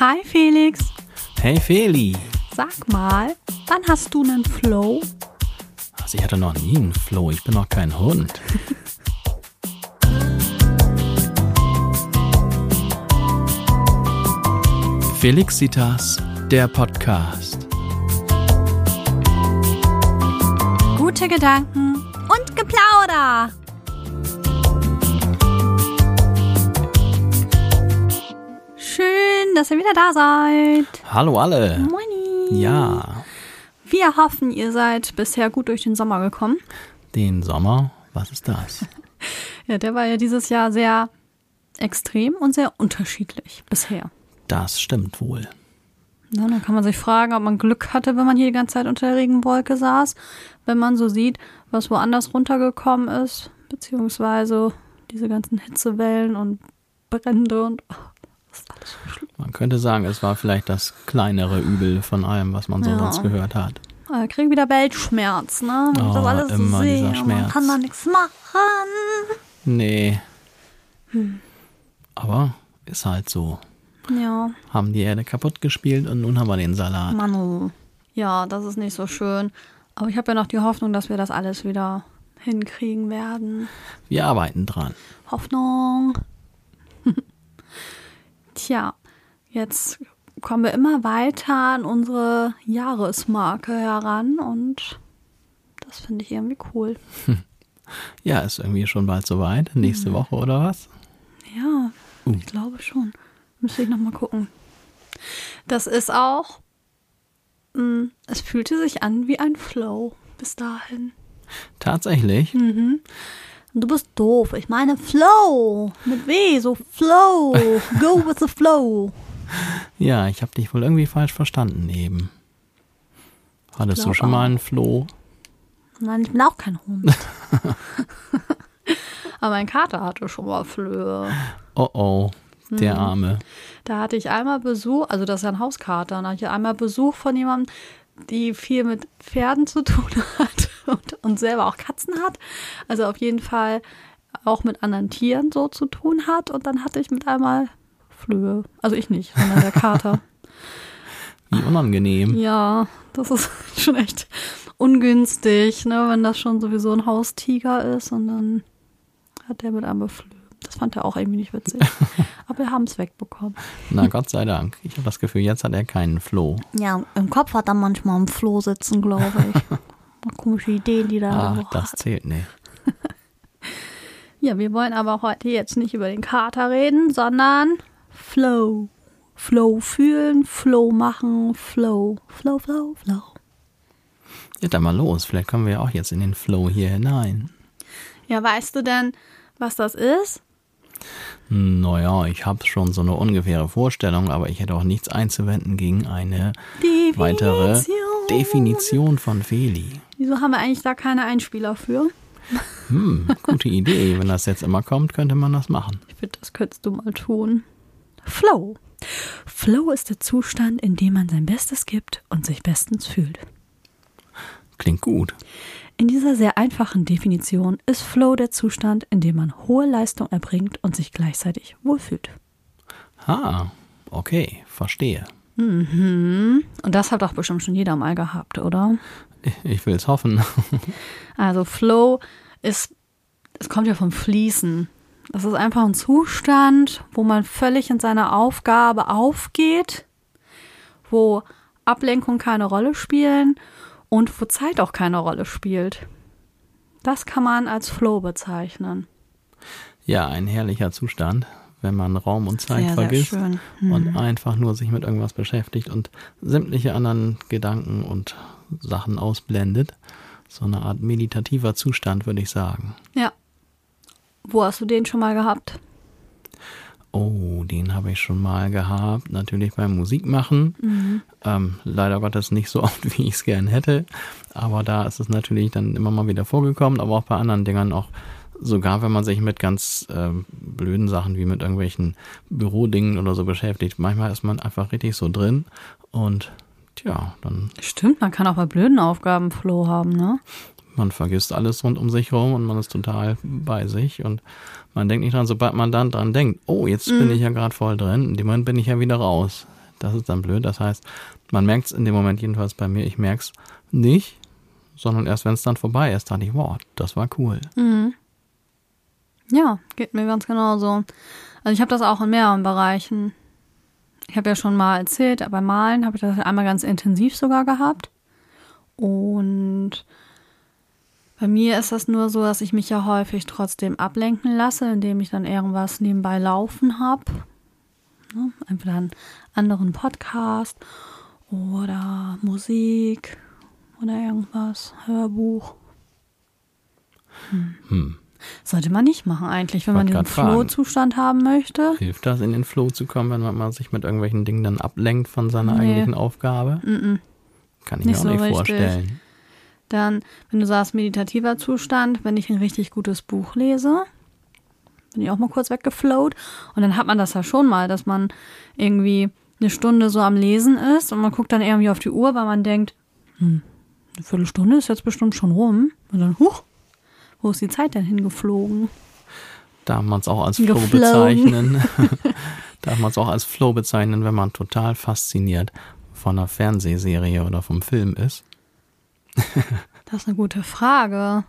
Hi Felix, Hey Feli. sag mal, wann hast du einen Flow? Also ich hatte noch nie einen Floh, ich bin noch kein Hund. Felixitas, der Podcast. Gute Gedanken und Geplauder. Dass ihr wieder da seid. Hallo alle. Moini. Ja, Wir hoffen, ihr seid bisher gut durch den Sommer gekommen. den Sommer, was ist das? Ja, der war ja dieses Jahr sehr extrem und sehr unterschiedlich bisher. Das stimmt wohl. Ja, dann kann man sich fragen, ob man Glück hatte, wenn man hier die ganze Zeit unter der Regenwolke saß, wenn man so sieht, was woanders runtergekommen ist, beziehungsweise diese ganzen Hitzewellen und Brände und oh, ist alles so schlimm. Man könnte sagen, es war vielleicht das kleinere Übel von allem, was man so Ja. sonst gehört hat. Ich kriege wieder Weltschmerz, ne? Ich das Oh, alles so immer sehe, dieser man Schmerz. kann da nichts machen. Nee. Aber ist halt so. Ja, Haben die Erde kaputt gespielt und nun haben wir den Salat. Manu. Ja, das ist nicht so schön. Aber ich habe ja noch die Hoffnung, dass wir das alles wieder hinkriegen werden. Wir arbeiten dran. Hoffnung. Tja, jetzt kommen wir immer weiter an unsere Jahresmarke heran und das finde ich irgendwie cool. Ja, ist irgendwie schon bald soweit. Mhm. Nächste Woche oder was? Ja, Uh. ich glaube schon. Müsste ich nochmal gucken. Das ist auch, mh, es fühlte sich an wie ein Flow bis dahin. Tatsächlich. Hm. Und du bist doof. Ich meine Flow. Mit W, so Flow. Go with the flow. Ja, ich habe dich wohl irgendwie falsch verstanden eben. Hattest du schon mal auch. einen Floh? Nein, ich bin auch kein Hund. Aber mein Kater hatte schon mal Flöhe. Oh oh, der Mhm. Arme. Da hatte ich einmal Besuch, also das ist ja ein Hauskater, da hatte ich einmal Besuch von jemandem, die viel mit Pferden zu tun hat und, und selber auch Katzen hat. Also auf jeden Fall auch mit anderen Tieren so zu tun hat. Und dann hatte ich mit einmal Flöhe. Also ich nicht, sondern der Kater. Wie unangenehm. ja, das ist schon echt ungünstig, ne, wenn das schon sowieso ein Haustiger ist und dann hat der mit einmal Flöhe. Das fand er auch irgendwie nicht witzig. Aber wir haben es wegbekommen. Na Gott sei Dank. Ich habe das Gefühl, jetzt hat er keinen Floh. Ja, im Kopf hat er manchmal am Floh sitzen, glaube ich. Mal komische Ideen, die da Ah, so das hat. zählt nicht. Ja, wir wollen aber heute jetzt nicht über den Kater reden, sondern Flow. Flow fühlen, Flow machen, Flow. Flow, Flow, Flow. Ja, dann mal los. Vielleicht kommen wir ja auch jetzt in den Flow hier hinein. Ja, weißt du denn, was das ist? Naja, ich habe schon so eine ungefähre Vorstellung, aber ich hätte auch nichts einzuwenden gegen eine weitere Definition. Definition von Feli. Wieso haben wir eigentlich da keine Einspieler für? Hm, gute Idee. Wenn das jetzt immer kommt, könnte man das machen. Ich finde, das könntest du mal tun. Flow. Flow ist der Zustand, in dem man sein Bestes gibt und sich bestens fühlt. Klingt gut. In dieser sehr einfachen Definition ist Flow der Zustand, in dem man hohe Leistung erbringt und sich gleichzeitig wohlfühlt. Ah, okay, verstehe. Und das hat doch bestimmt schon jeder mal gehabt, oder? Ich will es hoffen. Also Flow ist, es kommt ja vom Fließen. Das ist einfach ein Zustand, wo man völlig in seiner Aufgabe aufgeht, wo Ablenkung keine Rolle spielen und wo Zeit auch keine Rolle spielt. Das kann man als Flow bezeichnen. Ja, ein herrlicher Zustand, wenn man Raum und Zeit Sehr, sehr vergisst schön. Mhm. und einfach nur sich mit irgendwas beschäftigt und sämtliche anderen Gedanken und Sachen ausblendet. So eine Art meditativer Zustand, würde ich sagen. Ja. Wo hast du den schon mal gehabt? Oh, den habe ich schon mal gehabt. Natürlich beim Musikmachen. Ähm, leider Gottes nicht so oft, wie ich es gern hätte. Aber da ist es natürlich dann immer mal wieder vorgekommen. Aber auch bei anderen Dingern auch sogar, wenn man sich mit ganz ähm, blöden Sachen wie mit irgendwelchen Bürodingen oder so beschäftigt. Manchmal ist man einfach richtig so drin. Und tja, dann Stimmt, man kann auch bei blöden Aufgaben Flow haben, ne? Man vergisst alles rund um sich rum und man ist total bei sich und man denkt nicht dran, sobald man dann dran denkt, oh, jetzt bin ich ja gerade voll drin, in dem Moment bin ich ja wieder raus. Das ist dann blöd. Das heißt, man merkt es in dem Moment jedenfalls bei mir, ich merke es nicht, sondern erst wenn es dann vorbei ist, dachte ich, wow, das war cool. Mhm. Ja, geht mir ganz genauso. Also ich habe das auch in mehreren Bereichen. Ich habe ja schon mal erzählt, beim Malen habe ich das einmal ganz intensiv sogar gehabt. Und bei mir ist das nur so, dass ich mich ja häufig trotzdem ablenken lasse, indem ich dann irgendwas nebenbei laufen habe. Ne? Entweder einen anderen Podcast oder Musik oder irgendwas, Hörbuch. Hm. hm. Sollte man nicht machen eigentlich, wenn man diesen Flow-Zustand haben möchte. Hilft das, in den Flow zu kommen, wenn man sich mit irgendwelchen Dingen dann ablenkt von seiner nee. eigentlichen Aufgabe? Mm -mm. Kann ich nicht mir auch so nicht richtig. vorstellen. Dann, wenn du sagst, meditativer Zustand, wenn ich ein richtig gutes Buch lese, bin ich auch mal kurz weggeflowt. Und dann hat man das ja schon mal, dass man irgendwie eine Stunde so am Lesen ist und man guckt dann irgendwie auf die Uhr, weil man denkt, hm, eine Viertelstunde ist jetzt bestimmt schon rum. Und dann, huch, wo ist die Zeit denn hingeflogen? Darf man es auch als Flow bezeichnen? Darf man es auch als Flow bezeichnen, wenn man total fasziniert von einer Fernsehserie oder vom Film ist? das ist eine gute Frage.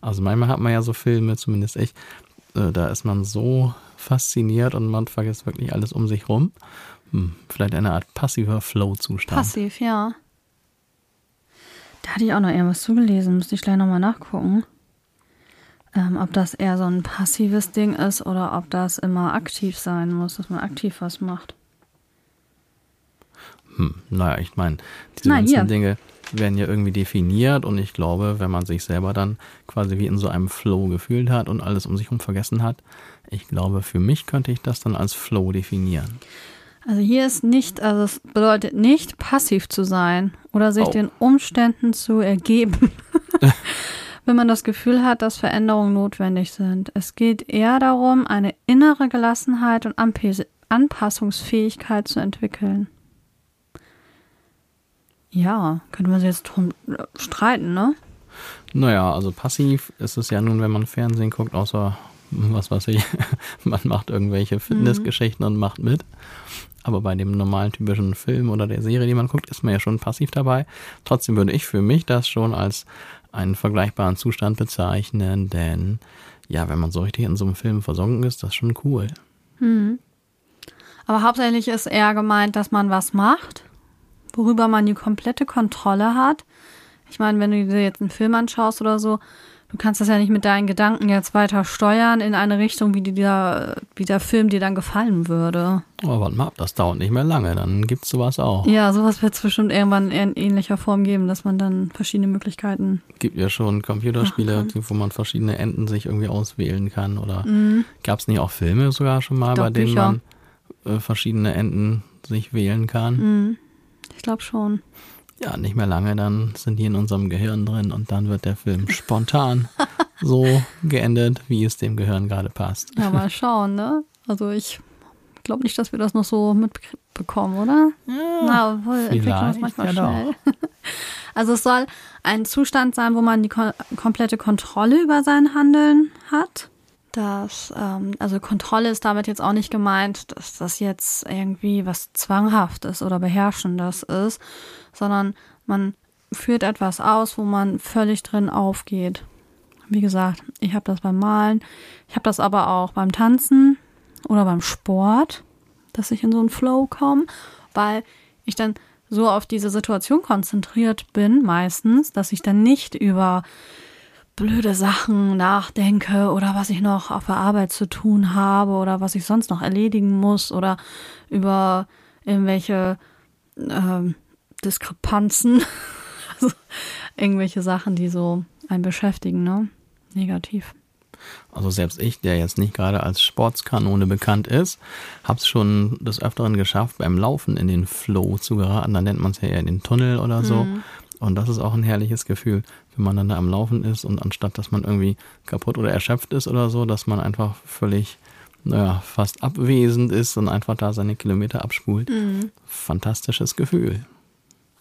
Also manchmal hat man ja so Filme, zumindest ich, äh, da ist man so fasziniert und man vergisst wirklich alles um sich rum. Hm, vielleicht eine Art passiver Flow-Zustand. Passiv, ja. Da hatte ich auch noch irgendwas zugelesen, müsste ich gleich nochmal nachgucken. Ähm, ob das eher so ein passives Ding ist oder ob das immer aktiv sein muss, dass man aktiv was macht. Hm, naja, ich meine, diese Nein, ganzen hier. Dinge werden ja irgendwie definiert und ich glaube, wenn man sich selber dann quasi wie in so einem Flow gefühlt hat und alles um sich herum vergessen hat, ich glaube, für mich könnte ich das dann als Flow definieren. Also hier ist nicht, also es bedeutet nicht passiv zu sein oder sich oh. den Umständen zu ergeben, wenn man das Gefühl hat, dass Veränderungen notwendig sind. Es geht eher darum, eine innere Gelassenheit und Anpassungsfähigkeit zu entwickeln. Ja, könnte man sich jetzt drum äh, streiten, ne? Naja, also passiv ist es ja nun, wenn man Fernsehen guckt, außer was weiß ich, man macht irgendwelche Fitnessgeschichten mhm. und macht mit. Aber bei dem normalen typischen Film oder der Serie, die man guckt, ist man ja schon passiv dabei. Trotzdem würde ich für mich das schon als einen vergleichbaren Zustand bezeichnen, denn ja, wenn man so richtig in so einem Film versunken ist, das ist schon cool. Mhm. Aber hauptsächlich ist eher gemeint, dass man was macht, worüber man die komplette Kontrolle hat. Ich meine, wenn du dir jetzt einen Film anschaust oder so, du kannst das ja nicht mit deinen Gedanken jetzt weiter steuern in eine Richtung, wie, der, wie der Film dir dann gefallen würde. Aber warte mal ab, das dauert nicht mehr lange, dann gibt es sowas auch. Ja, sowas wird es bestimmt irgendwann in ähnlicher Form geben, dass man dann verschiedene Möglichkeiten. Gibt ja schon Computerspiele, wo man verschiedene Enden sich irgendwie auswählen kann. Oder mhm. gab es nicht auch Filme sogar schon mal, Doch, bei denen Bücher. man äh, verschiedene Enden sich wählen kann? Mhm. Ich glaube schon ja, nicht mehr lange, dann sind die in unserem Gehirn drin und dann wird der Film spontan so geendet, wie es dem Gehirn gerade passt. Ja, mal schauen, ne? Also ich glaube nicht, dass wir das noch so mitbekommen, oder? Ja, Na, obwohl entwickeln uns manchmal ja schnell. Also es soll ein Zustand sein, wo man die ko komplette Kontrolle über sein Handeln hat. Das, ähm, also Kontrolle ist damit jetzt auch nicht gemeint, dass das jetzt irgendwie was Zwanghaftes oder Beherrschendes ist, sondern man führt etwas aus, wo man völlig drin aufgeht. Wie gesagt, ich habe das beim Malen, ich habe das aber auch beim Tanzen oder beim Sport, dass ich in so einen Flow komme, weil ich dann so auf diese Situation konzentriert bin, meistens, dass ich dann nicht über blöde Sachen nachdenke oder was ich noch auf der Arbeit zu tun habe oder was ich sonst noch erledigen muss oder über irgendwelche ähm, Diskrepanzen. also irgendwelche Sachen, die so einen beschäftigen, ne? Negativ. Also selbst ich, der jetzt nicht gerade als Sportskanone bekannt ist, habe es schon des Öfteren geschafft, beim Laufen in den Flow zu geraten. Dann nennt man es ja eher den Tunnel oder so. Mhm. Und das ist auch ein herrliches Gefühl, wenn man dann da am Laufen ist und anstatt, dass man irgendwie kaputt oder erschöpft ist oder so, dass man einfach völlig, naja, fast abwesend ist und einfach da seine Kilometer abspult. Mhm. Fantastisches Gefühl.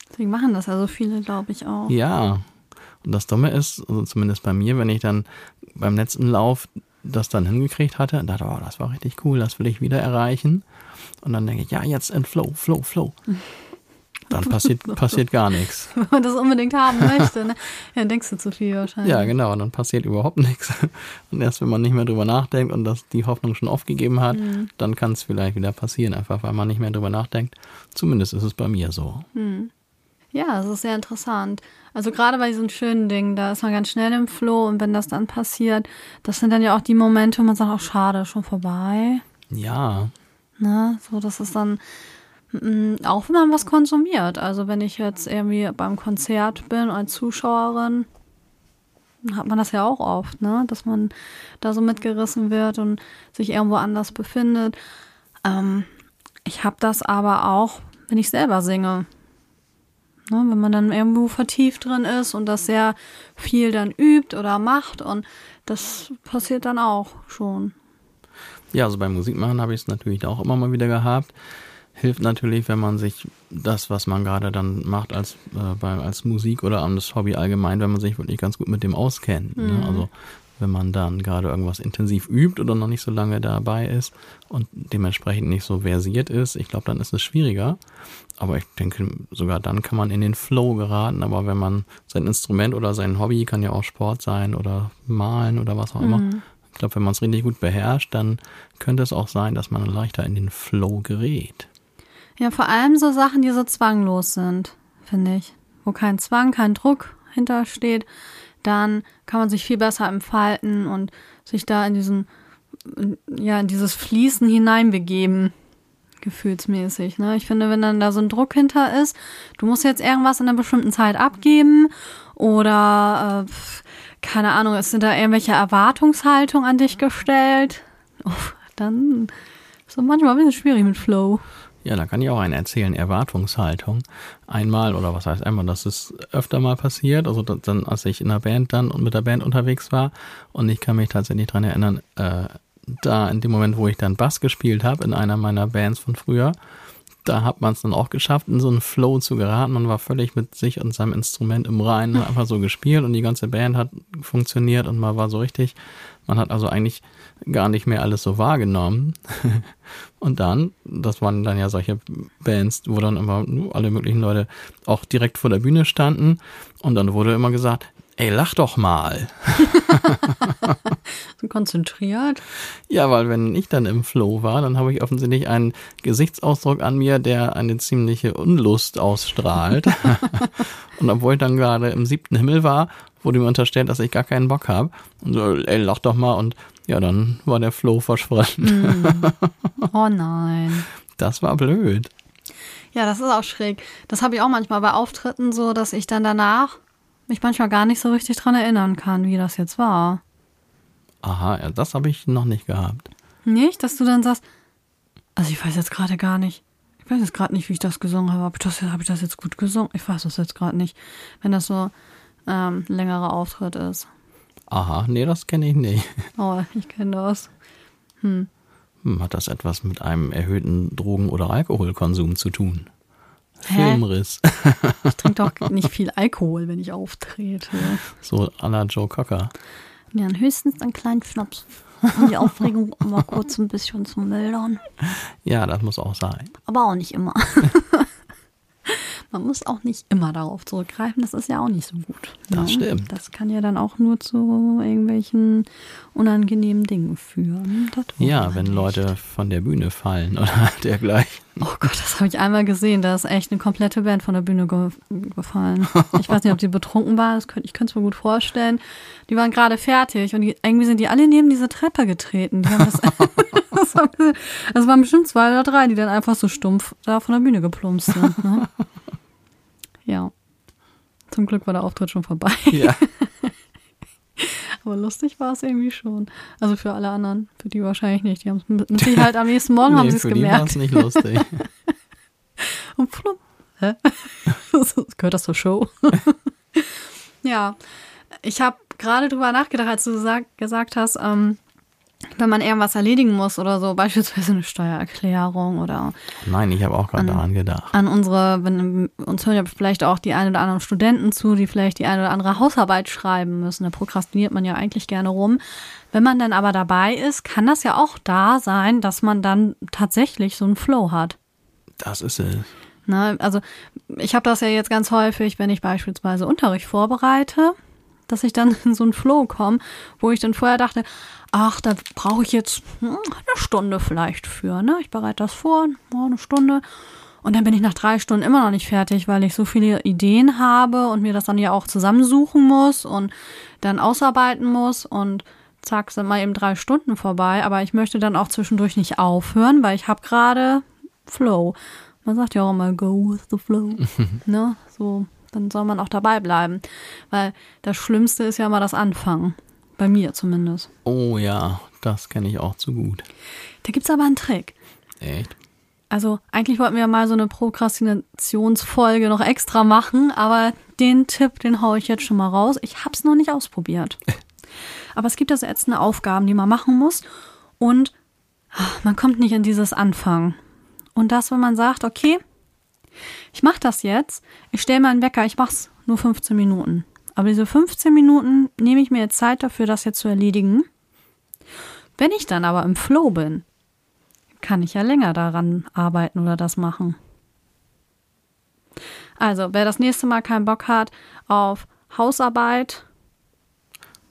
Deswegen machen das ja so viele, glaube ich, auch. Ja. Und das Dumme ist, also zumindest bei mir, wenn ich dann beim letzten Lauf das dann hingekriegt hatte und dachte, oh, das war richtig cool, das will ich wieder erreichen. Und dann denke ich, ja, jetzt in Flow, Flow, Flow. Dann passiert, passiert gar nichts. Wenn man das unbedingt haben möchte, ne? Ja, dann denkst du zu viel wahrscheinlich. Ja, genau, dann passiert überhaupt nichts. Und erst wenn man nicht mehr drüber nachdenkt und das die Hoffnung schon aufgegeben hat, Mhm. dann kann es vielleicht wieder passieren, einfach weil man nicht mehr drüber nachdenkt. Zumindest ist es bei mir so. Ja, das ist sehr interessant. Also gerade bei diesen schönen Dingen, da ist man ganz schnell im Flow und wenn das dann passiert, das sind dann ja auch die Momente, wo man sagt, auch schade, schon vorbei. Ja, Ne? So, das ist dann, auch wenn man was konsumiert. Also wenn ich jetzt irgendwie beim Konzert bin als Zuschauerin, hat man das ja auch oft, ne? Dass man da so mitgerissen wird und sich irgendwo anders befindet. Ähm, ich habe das aber auch, wenn ich selber singe. Ne, wenn man dann irgendwo vertieft drin ist und das sehr viel dann übt oder macht und das passiert dann auch schon. Ja, also beim Musikmachen habe ich es natürlich auch immer mal wieder gehabt. Hilft natürlich, wenn man sich das, was man gerade dann macht als, äh, bei, als Musik oder an das Hobby allgemein, wenn man sich wirklich ganz gut mit dem auskennt. Ne? Also wenn man dann gerade irgendwas intensiv übt oder noch nicht so lange dabei ist und dementsprechend nicht so versiert ist, ich glaube, dann ist es schwieriger. Aber ich denke, sogar dann kann man in den Flow geraten. Aber wenn man sein Instrument oder sein Hobby, kann ja auch Sport sein oder malen oder was auch immer, ich glaube, wenn man es richtig gut beherrscht, dann könnte es auch sein, dass man leichter in den Flow gerät. Ja, vor allem so Sachen, die so zwanglos sind, finde ich. Wo kein Zwang, kein Druck hintersteht, dann kann man sich viel besser entfalten und sich da in diesen, ja, in dieses Fließen hineinbegeben, gefühlsmäßig. Ne? Ich finde, wenn dann da so ein Druck hinter ist, du musst jetzt irgendwas in einer bestimmten Zeit abgeben oder äh, keine Ahnung, es sind da irgendwelche Erwartungshaltungen an dich gestellt, oh, dann ist so manchmal ein bisschen schwierig mit Flow. Ja, da kann ich auch einen erzählen, Erwartungshaltung. Einmal, oder was heißt einmal, das ist öfter mal passiert, also da- dann, als ich in der Band dann und mit der Band unterwegs war und ich kann mich tatsächlich dran erinnern, äh, da in dem Moment, wo ich dann Bass gespielt habe in einer meiner Bands von früher, da hat man es dann auch geschafft, in so einen Flow zu geraten. Man war völlig mit sich und seinem Instrument im Reinen, einfach so gespielt und die ganze Band hat funktioniert und man war so richtig. Man hat also eigentlich gar nicht mehr alles so wahrgenommen. und dann, das waren dann ja solche Bands, wo dann immer alle möglichen Leute auch direkt vor der Bühne standen und dann wurde immer gesagt, ey, lach doch mal. So konzentriert. Ja, weil wenn ich dann im Flow war, dann habe ich offensichtlich einen Gesichtsausdruck an mir, der eine ziemliche Unlust ausstrahlt. und obwohl ich dann gerade im siebten Himmel war, wurde mir unterstellt, dass ich gar keinen Bock habe. Und so, ey, lach doch mal. Und ja, dann war der Flow verschwunden. Oh nein. Das war blöd. Ja, das ist auch schräg. Das habe ich auch manchmal bei Auftritten so, dass ich dann danach mich manchmal gar nicht so richtig dran erinnern kann, wie das jetzt war. Aha, ja, das habe ich noch nicht gehabt. Nicht, dass du dann sagst, also ich weiß jetzt gerade gar nicht. Ich weiß jetzt gerade nicht, wie ich das gesungen habe. Habe ich das, habe ich das jetzt gut gesungen? Ich weiß das jetzt gerade nicht. Wenn das so ähm, ein längerer Auftritt ist. Aha, nee, das kenne ich nicht. Oh, ich kenne das. Hm, hat das etwas mit einem erhöhten Drogen- oder Alkoholkonsum zu tun? Hä? Filmriss. Ich trinke doch nicht viel Alkohol, wenn ich auftrete. So à la Joe Cocker. Ja, höchstens einen kleinen Schnaps. Um die Aufregung mal kurz ein bisschen zu mildern. Ja, das muss auch sein. Aber auch nicht immer. Man muss auch nicht immer darauf zurückgreifen, das ist ja auch nicht so gut. Das stimmt. Das kann ja dann auch nur zu irgendwelchen unangenehmen Dingen führen. Ja, wenn nicht. Leute von der Bühne fallen oder dergleichen. Oh Gott, das habe ich einmal gesehen. Da ist echt eine komplette Band von der Bühne ge gefallen. Ich weiß nicht, ob die betrunken waren. Könnt, ich könnte es mir gut vorstellen. Die waren gerade fertig und die, irgendwie sind die alle neben diese Treppe getreten. Die haben das, das waren bestimmt zwei oder drei, die dann einfach so stumpf da von der Bühne geplumpst sind. Ne? Ja. Zum Glück war der Auftritt schon vorbei. Ja. Aber lustig war es irgendwie schon. Also für alle anderen, für die wahrscheinlich nicht. Die haben es mit Sicherheit am nächsten Morgen haben nee, sie es für die war gemerkt. es nicht lustig. Und plupp. Hä? Das Gehört das zur Show? ja. Ich habe gerade drüber nachgedacht, als du sag, gesagt hast, ähm, wenn man irgendwas erledigen muss oder so, beispielsweise eine Steuererklärung oder Nein, ich habe auch gerade daran gedacht. an unsere, wenn uns hören ja vielleicht auch die ein oder anderen Studenten zu, die vielleicht die eine oder andere Hausarbeit schreiben müssen. Da prokrastiniert man ja eigentlich gerne rum. Wenn man dann aber dabei ist, kann das ja auch da sein, dass man dann tatsächlich so einen Flow hat. Das ist es. Ne? Also ich habe das ja jetzt ganz häufig, wenn ich beispielsweise Unterricht vorbereite, dass ich dann in so einen Flow komme, wo ich dann vorher dachte, ach, da brauche ich jetzt hm, eine Stunde vielleicht für. Ne? Ich bereite das vor, oh, eine Stunde. Und dann bin ich nach drei Stunden immer noch nicht fertig, weil ich so viele Ideen habe und mir das dann ja auch zusammensuchen muss und dann ausarbeiten muss und zack, sind mal eben drei Stunden vorbei. Aber ich möchte dann auch zwischendurch nicht aufhören, weil ich habe gerade Flow. Man sagt ja auch immer, go with the flow. ne? So, dann soll man auch dabei bleiben. Weil das Schlimmste ist ja immer das Anfangen. Bei mir zumindest. Oh ja, das kenne ich auch zu gut. Da gibt's aber einen Trick. Echt? Also eigentlich wollten wir mal so eine Prokrastinationsfolge noch extra machen, aber den Tipp, den hau ich jetzt schon mal raus. Ich hab's noch nicht ausprobiert. Aber es gibt also ätzende Aufgaben, die man machen muss und ach, man kommt nicht in dieses Anfangen. Und das, wenn man sagt, okay, ich mache das jetzt, ich stelle meinen Wecker, ich mach's nur 15 Minuten. Aber diese 15 Minuten nehme ich mir jetzt Zeit dafür, das jetzt zu erledigen. Wenn ich dann aber im Flow bin, kann ich ja länger daran arbeiten oder das machen. Also, wer das nächste Mal keinen Bock hat auf Hausarbeit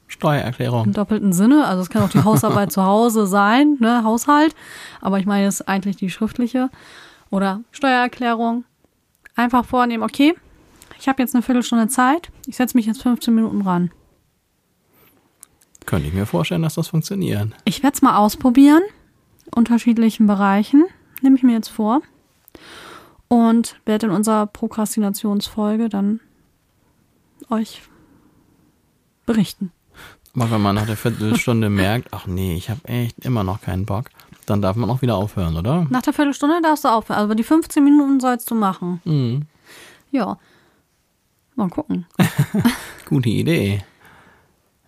Steuererklärung. im doppelten Sinne, also es kann auch die Hausarbeit zu Hause sein, ne, Haushalt, aber ich meine jetzt eigentlich die schriftliche oder Steuererklärung. Einfach vornehmen, okay, ich habe jetzt eine Viertelstunde Zeit, ich setze mich jetzt 15 Minuten ran. Könnte ich mir vorstellen, dass das funktioniert. Ich werde es mal ausprobieren, unterschiedlichen Bereichen, nehme ich mir jetzt vor. Und werde in unserer Prokrastinationsfolge dann euch berichten. Aber wenn man nach der Viertelstunde merkt, ach nee, ich habe echt immer noch keinen Bock, dann darf man auch wieder aufhören, oder? Nach der Viertelstunde darfst du aufhören, aber die 15 Minuten sollst du machen. Mhm. Ja. Mal gucken. Gute Idee.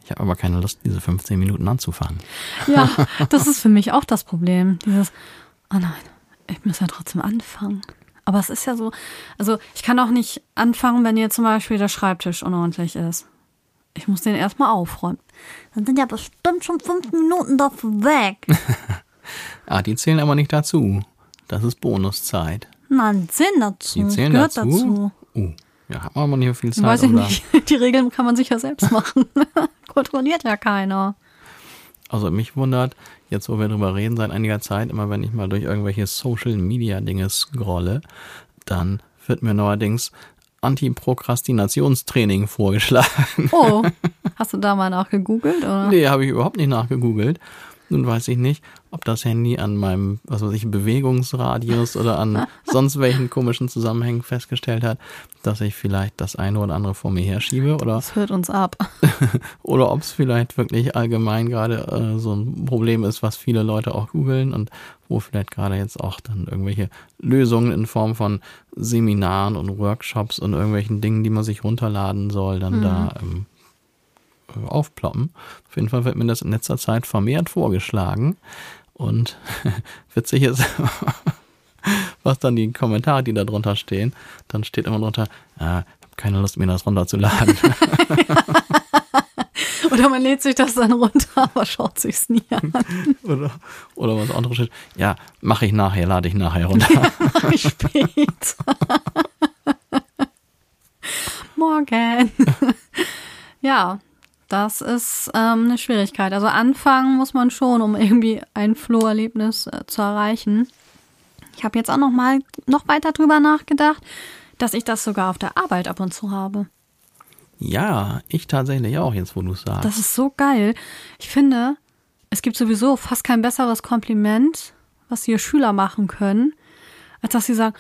Ich habe aber keine Lust, diese 15 Minuten anzufangen. Ja, das ist für mich auch das Problem. Dieses, oh nein, ich muss ja trotzdem anfangen. Aber es ist ja so, also ich kann auch nicht anfangen, wenn hier zum Beispiel der Schreibtisch unordentlich ist. Ich muss den erstmal aufräumen. Dann sind ja bestimmt schon fünf Minuten dafür weg. Ah, die zählen aber nicht dazu. Das ist Bonuszeit. Nein, die zählen dazu. Die zählen Gehört dazu? dazu. Oh, ja, hat man aber nicht mehr viel Zeit. Weiß ich da- nicht. Die Regeln kann man sich ja selbst machen. Kontrolliert ja keiner. Also mich wundert, jetzt wo wir drüber reden, seit einiger Zeit, immer wenn ich mal durch irgendwelche Social Media Dinge scrolle, dann wird mir neuerdings Anti-Prokrastinationstraining vorgeschlagen. Oh, hast du da mal nachgegoogelt? Oder? Nee, habe ich überhaupt nicht nachgegoogelt. Nun weiß ich nicht, ob das Handy an meinem, was weiß ich, Bewegungsradius oder an sonst welchen komischen Zusammenhängen festgestellt hat, dass ich vielleicht das eine oder andere vor mir herschiebe oder Das hört uns ab. oder ob es vielleicht wirklich allgemein gerade äh, so ein Problem ist, was viele Leute auch googeln und wo vielleicht gerade jetzt auch dann irgendwelche Lösungen in Form von Seminaren und Workshops und irgendwelchen Dingen, die man sich runterladen soll, dann da ähm, äh, aufploppen. Auf jeden Fall wird mir das in letzter Zeit vermehrt vorgeschlagen und witzig ist, was dann die Kommentare, die da drunter stehen, dann steht immer drunter, äh, hab keine Lust, mir das runterzuladen. Oder man lädt sich das dann runter, aber schaut sich's nie an. Oder, oder was anderes steht. Ja, mache ich nachher, lade ich nachher runter. Mach ich später. Morgen. ja, das ist ähm, eine Schwierigkeit. Also anfangen muss man schon, um irgendwie ein Flow-Erlebnis äh, zu erreichen. Ich habe jetzt auch noch mal noch weiter drüber nachgedacht, dass ich das sogar auf der Arbeit ab und zu habe. Ja, ich tatsächlich auch, jetzt wo du sagst. Das ist so geil. Ich finde, es gibt sowieso fast kein besseres Kompliment, was hier Schüler machen können, als dass sie sagen,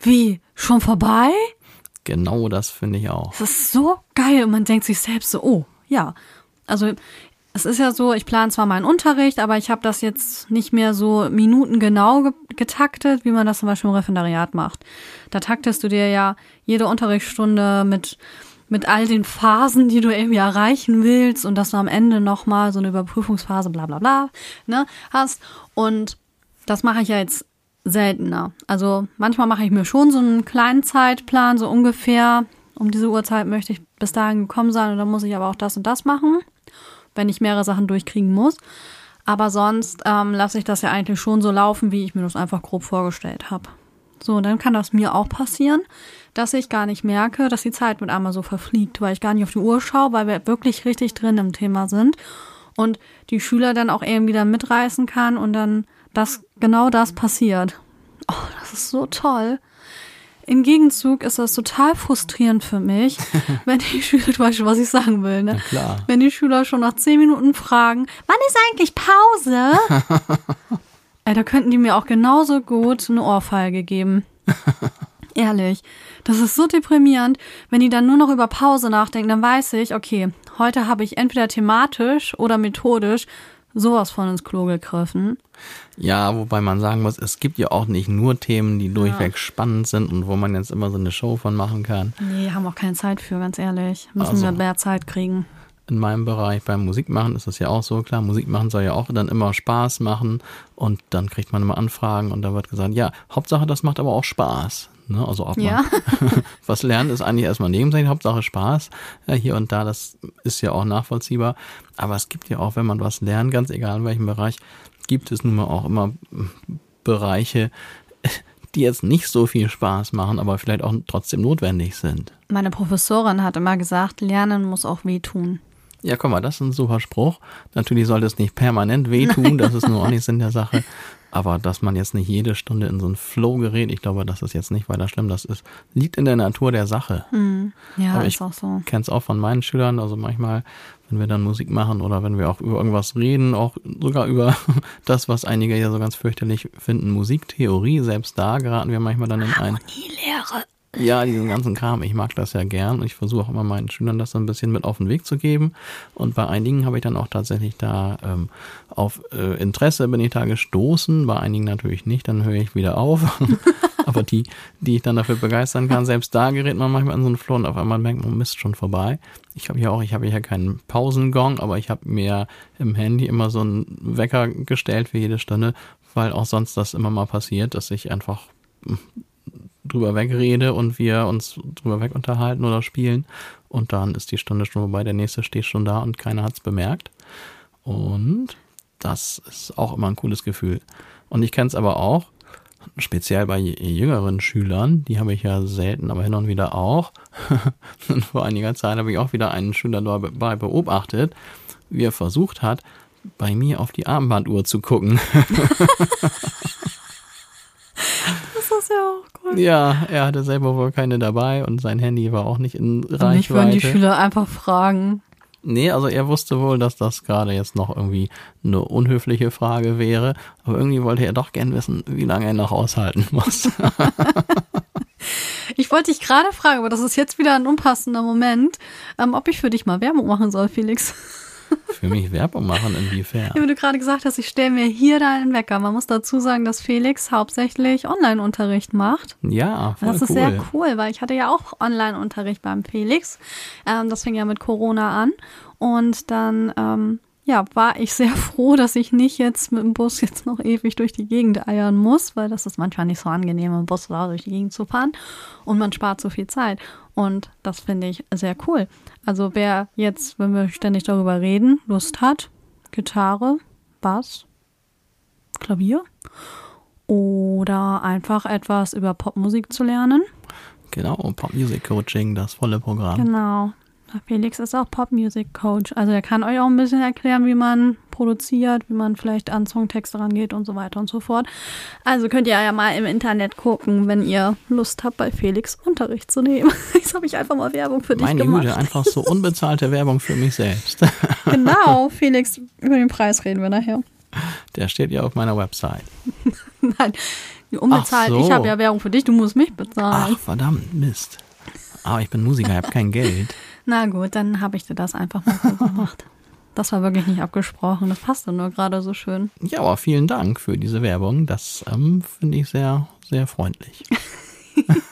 wie, schon vorbei? genau das finde ich auch. Das ist so geil und man denkt sich selbst so, oh, ja. Also es ist ja so, ich plane zwar meinen Unterricht, aber ich habe das jetzt nicht mehr so minutengenau ge getaktet, wie man das zum Beispiel im Referendariat macht. Da taktest du dir ja jede Unterrichtsstunde mit mit all den Phasen, die du irgendwie erreichen willst und dass du am Ende nochmal so eine Überprüfungsphase, bla bla bla, ne, hast. Und das mache ich ja jetzt seltener. Also manchmal mache ich mir schon so einen kleinen Zeitplan, so ungefähr, um diese Uhrzeit möchte ich bis dahin gekommen sein und dann muss ich aber auch das und das machen, wenn ich mehrere Sachen durchkriegen muss. Aber sonst ähm, lasse ich das ja eigentlich schon so laufen, wie ich mir das einfach grob vorgestellt habe. So, dann kann das mir auch passieren, dass ich gar nicht merke, dass die Zeit mit einmal so verfliegt, weil ich gar nicht auf die Uhr schaue, weil wir wirklich richtig drin im Thema sind und die Schüler dann auch irgendwie dann mitreißen kann und dann das genau das passiert. Oh, das ist so toll. Im Gegenzug ist das total frustrierend für mich, wenn die Schüler, du weißt schon, was ich sagen will, ne? Wenn die Schüler schon nach zehn Minuten fragen, wann ist eigentlich Pause? Ey, da könnten die mir auch genauso gut eine Ohrfeige geben. Ehrlich. Das ist so deprimierend. Wenn die dann nur noch über Pause nachdenken, dann weiß ich, okay, heute habe ich entweder thematisch oder methodisch sowas von ins Klo gegriffen. Ja, wobei man sagen muss, es gibt ja auch nicht nur Themen, die durchweg spannend sind und wo man jetzt immer so eine Show von machen kann. Nee, haben auch keine Zeit für, ganz ehrlich. Müssen Also- wir mehr Zeit kriegen. In meinem Bereich beim Musikmachen ist das ja auch so, klar, Musik machen soll ja auch dann immer Spaß machen und dann kriegt man immer Anfragen und da wird gesagt, ja, Hauptsache das macht aber auch Spaß. Ne? Also ob man Ja. was lernt, ist eigentlich erstmal nebensächlich, Hauptsache Spaß. Ja, hier und da, das ist ja auch nachvollziehbar. Aber es gibt ja auch, wenn man was lernt, ganz egal in welchem Bereich, gibt es nun mal auch immer Bereiche, die jetzt nicht so viel Spaß machen, aber vielleicht auch trotzdem notwendig sind. Meine Professorin hat immer gesagt, Lernen muss auch wehtun. Ja, guck mal, das ist ein super Spruch. Natürlich sollte es nicht permanent wehtun, das ist nur auch nicht Sinn der Sache. Aber dass man jetzt nicht jede Stunde in so einen Flow gerät, ich glaube, das ist jetzt nicht weiter schlimm. Das ist, liegt in der Natur der Sache. Ja, Aber ist ich auch so. kenne es auch von meinen Schülern, also manchmal, wenn wir dann Musik machen oder wenn wir auch über irgendwas reden, auch sogar über das, was einige ja so ganz fürchterlich finden, Musiktheorie, selbst da geraten wir manchmal dann in ein, Die Lehre. Ja, diesen ganzen Kram, ich mag das ja gern und ich versuche auch immer meinen Schülern das so ein bisschen mit auf den Weg zu geben. Und bei einigen habe ich dann auch tatsächlich da ähm, auf äh, Interesse bin ich da gestoßen, bei einigen natürlich nicht, dann höre ich wieder auf. Aber die, die ich dann dafür begeistern kann, selbst da gerät man manchmal in so einen Flow und auf einmal merkt man, Mist, schon vorbei. Ich habe ja auch, ich habe ja keinen Pausengong, aber ich habe mir im Handy immer so einen Wecker gestellt für jede Stunde, weil auch sonst das immer mal passiert, dass ich einfach drüber wegrede und wir uns drüber weg unterhalten oder spielen. Und dann ist die Stunde schon vorbei, der nächste steht schon da und keiner hat's bemerkt. Und das ist auch immer ein cooles Gefühl. Und ich kenne es aber auch, speziell bei jüngeren Schülern, die habe ich ja selten, aber hin und wieder auch. und vor einiger Zeit habe ich auch wieder einen Schüler dabei beobachtet, wie er versucht hat, bei mir auf die Armbanduhr zu gucken. Das ja auch cool. Ja, er hatte selber wohl keine dabei und sein Handy war auch nicht in Und mich würden die Reichweite. Schüler einfach fragen. Nee, also er wusste wohl, dass das gerade jetzt noch irgendwie eine unhöfliche Frage wäre, aber irgendwie wollte er doch gern wissen, wie lange er noch aushalten muss. Ich wollte dich gerade fragen, aber das ist jetzt wieder ein unpassender Moment, ähm, ob ich für dich mal Werbung machen soll, Felix. Für mich Werbung machen inwiefern? Wie du gerade gesagt hast, ich stelle mir hier deinen Wecker. Man muss dazu sagen, dass Felix hauptsächlich Online-Unterricht macht. Ja, voll Das ist cool. sehr cool, weil ich hatte ja auch Online-Unterricht beim Felix. Ähm, das fing ja mit Corona an. Und dann, ähm, ja, war ich sehr froh, dass ich nicht jetzt mit dem Bus jetzt noch ewig durch die Gegend eiern muss, weil das ist manchmal nicht so angenehm, im Bus da durch die Gegend zu fahren. Und man spart so viel Zeit. Und das finde ich sehr cool. Also wer jetzt, wenn wir ständig darüber reden, Lust hat, Gitarre, Bass, Klavier oder einfach etwas über Popmusik zu lernen. Genau, Pop Music Coaching, das volle Programm. Genau. Felix ist auch Pop-Music Coach. Also er kann euch auch ein bisschen erklären, wie man produziert, wie man vielleicht an Songtexte rangeht und so weiter und so fort. Also könnt ihr ja mal im Internet gucken, wenn ihr Lust habt, bei Felix Unterricht zu nehmen. Jetzt habe ich einfach mal Werbung für dich Meine gemacht. Güte, einfach so unbezahlte Werbung für mich selbst. Genau, Felix, über den Preis reden wir nachher. Der steht ja auf meiner Website. Nein, unbezahlt. So. Ich habe ja Werbung für dich, du musst mich bezahlen. Ach, verdammt, Mist. Aber ich bin Musiker, ich habe kein Geld. Na gut, dann habe ich dir das einfach mal so gemacht. Das war wirklich nicht abgesprochen. Das passte nur gerade so schön. Ja, aber vielen Dank für diese Werbung. Das ähm, finde ich sehr, sehr freundlich.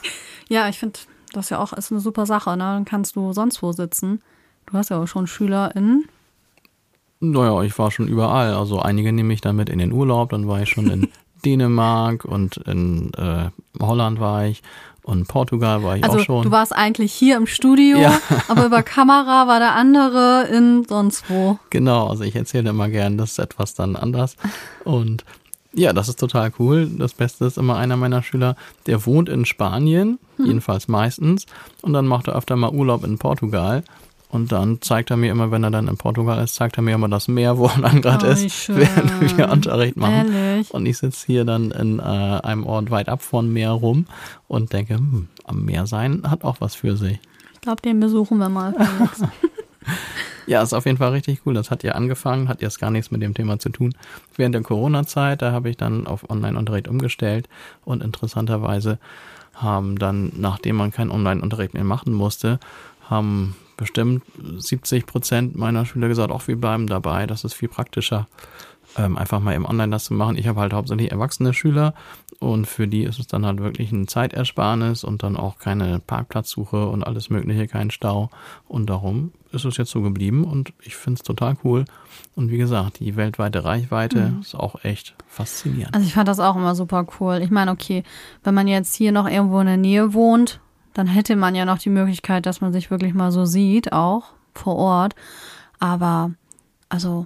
Ja, ich finde Das ist ja auch ist eine super Sache, ne? Dann kannst du sonst wo sitzen. Du hast ja auch schon SchülerInnen. Naja, ich war schon überall. Also einige nehme ich damit in den Urlaub. Dann war ich schon in Dänemark und in äh, Holland war ich und Portugal war ich Also auch schon. du warst eigentlich hier im Studio, Ja. aber über Kamera war der andere in sonst wo. Genau, also ich erzähle immer gern, das ist etwas dann anders. Und ja, das ist total cool. Das Beste ist immer einer meiner Schüler, der wohnt in Spanien, jedenfalls meistens, und dann macht er öfter mal Urlaub in Portugal. Und dann zeigt er mir immer, wenn er dann in Portugal ist, zeigt er mir immer das Meer, wo er dann gerade Oh, ist, schön. während wir Unterricht machen. Ehrlich. Und ich sitze hier dann in äh, einem Ort weit ab von Meer rum und denke, hm, am Meer sein hat auch was für sich. Ich glaube, den besuchen wir mal. Ja, ist auf jeden Fall richtig cool. Das hat ja angefangen, hat jetzt gar nichts mit dem Thema zu tun. Während der Corona-Zeit, da habe ich dann auf Online-Unterricht umgestellt und interessanterweise haben dann, nachdem man keinen Online-Unterricht mehr machen musste, haben bestimmt 70 Prozent meiner Schüler gesagt, auch wir bleiben dabei, das ist viel praktischer, ähm, einfach mal im Online das zu machen. Ich habe halt hauptsächlich erwachsene Schüler und für die ist es dann halt wirklich ein Zeitersparnis und dann auch keine Parkplatzsuche und alles Mögliche, kein Stau. Und darum ist es jetzt so geblieben und ich finde es total cool. Und wie gesagt, die weltweite Reichweite ist auch echt faszinierend. Also ich fand das auch immer super cool. Ich meine, okay, wenn man jetzt hier noch irgendwo in der Nähe wohnt, dann hätte man ja noch die Möglichkeit, dass man sich wirklich mal so sieht, auch vor Ort. Aber also,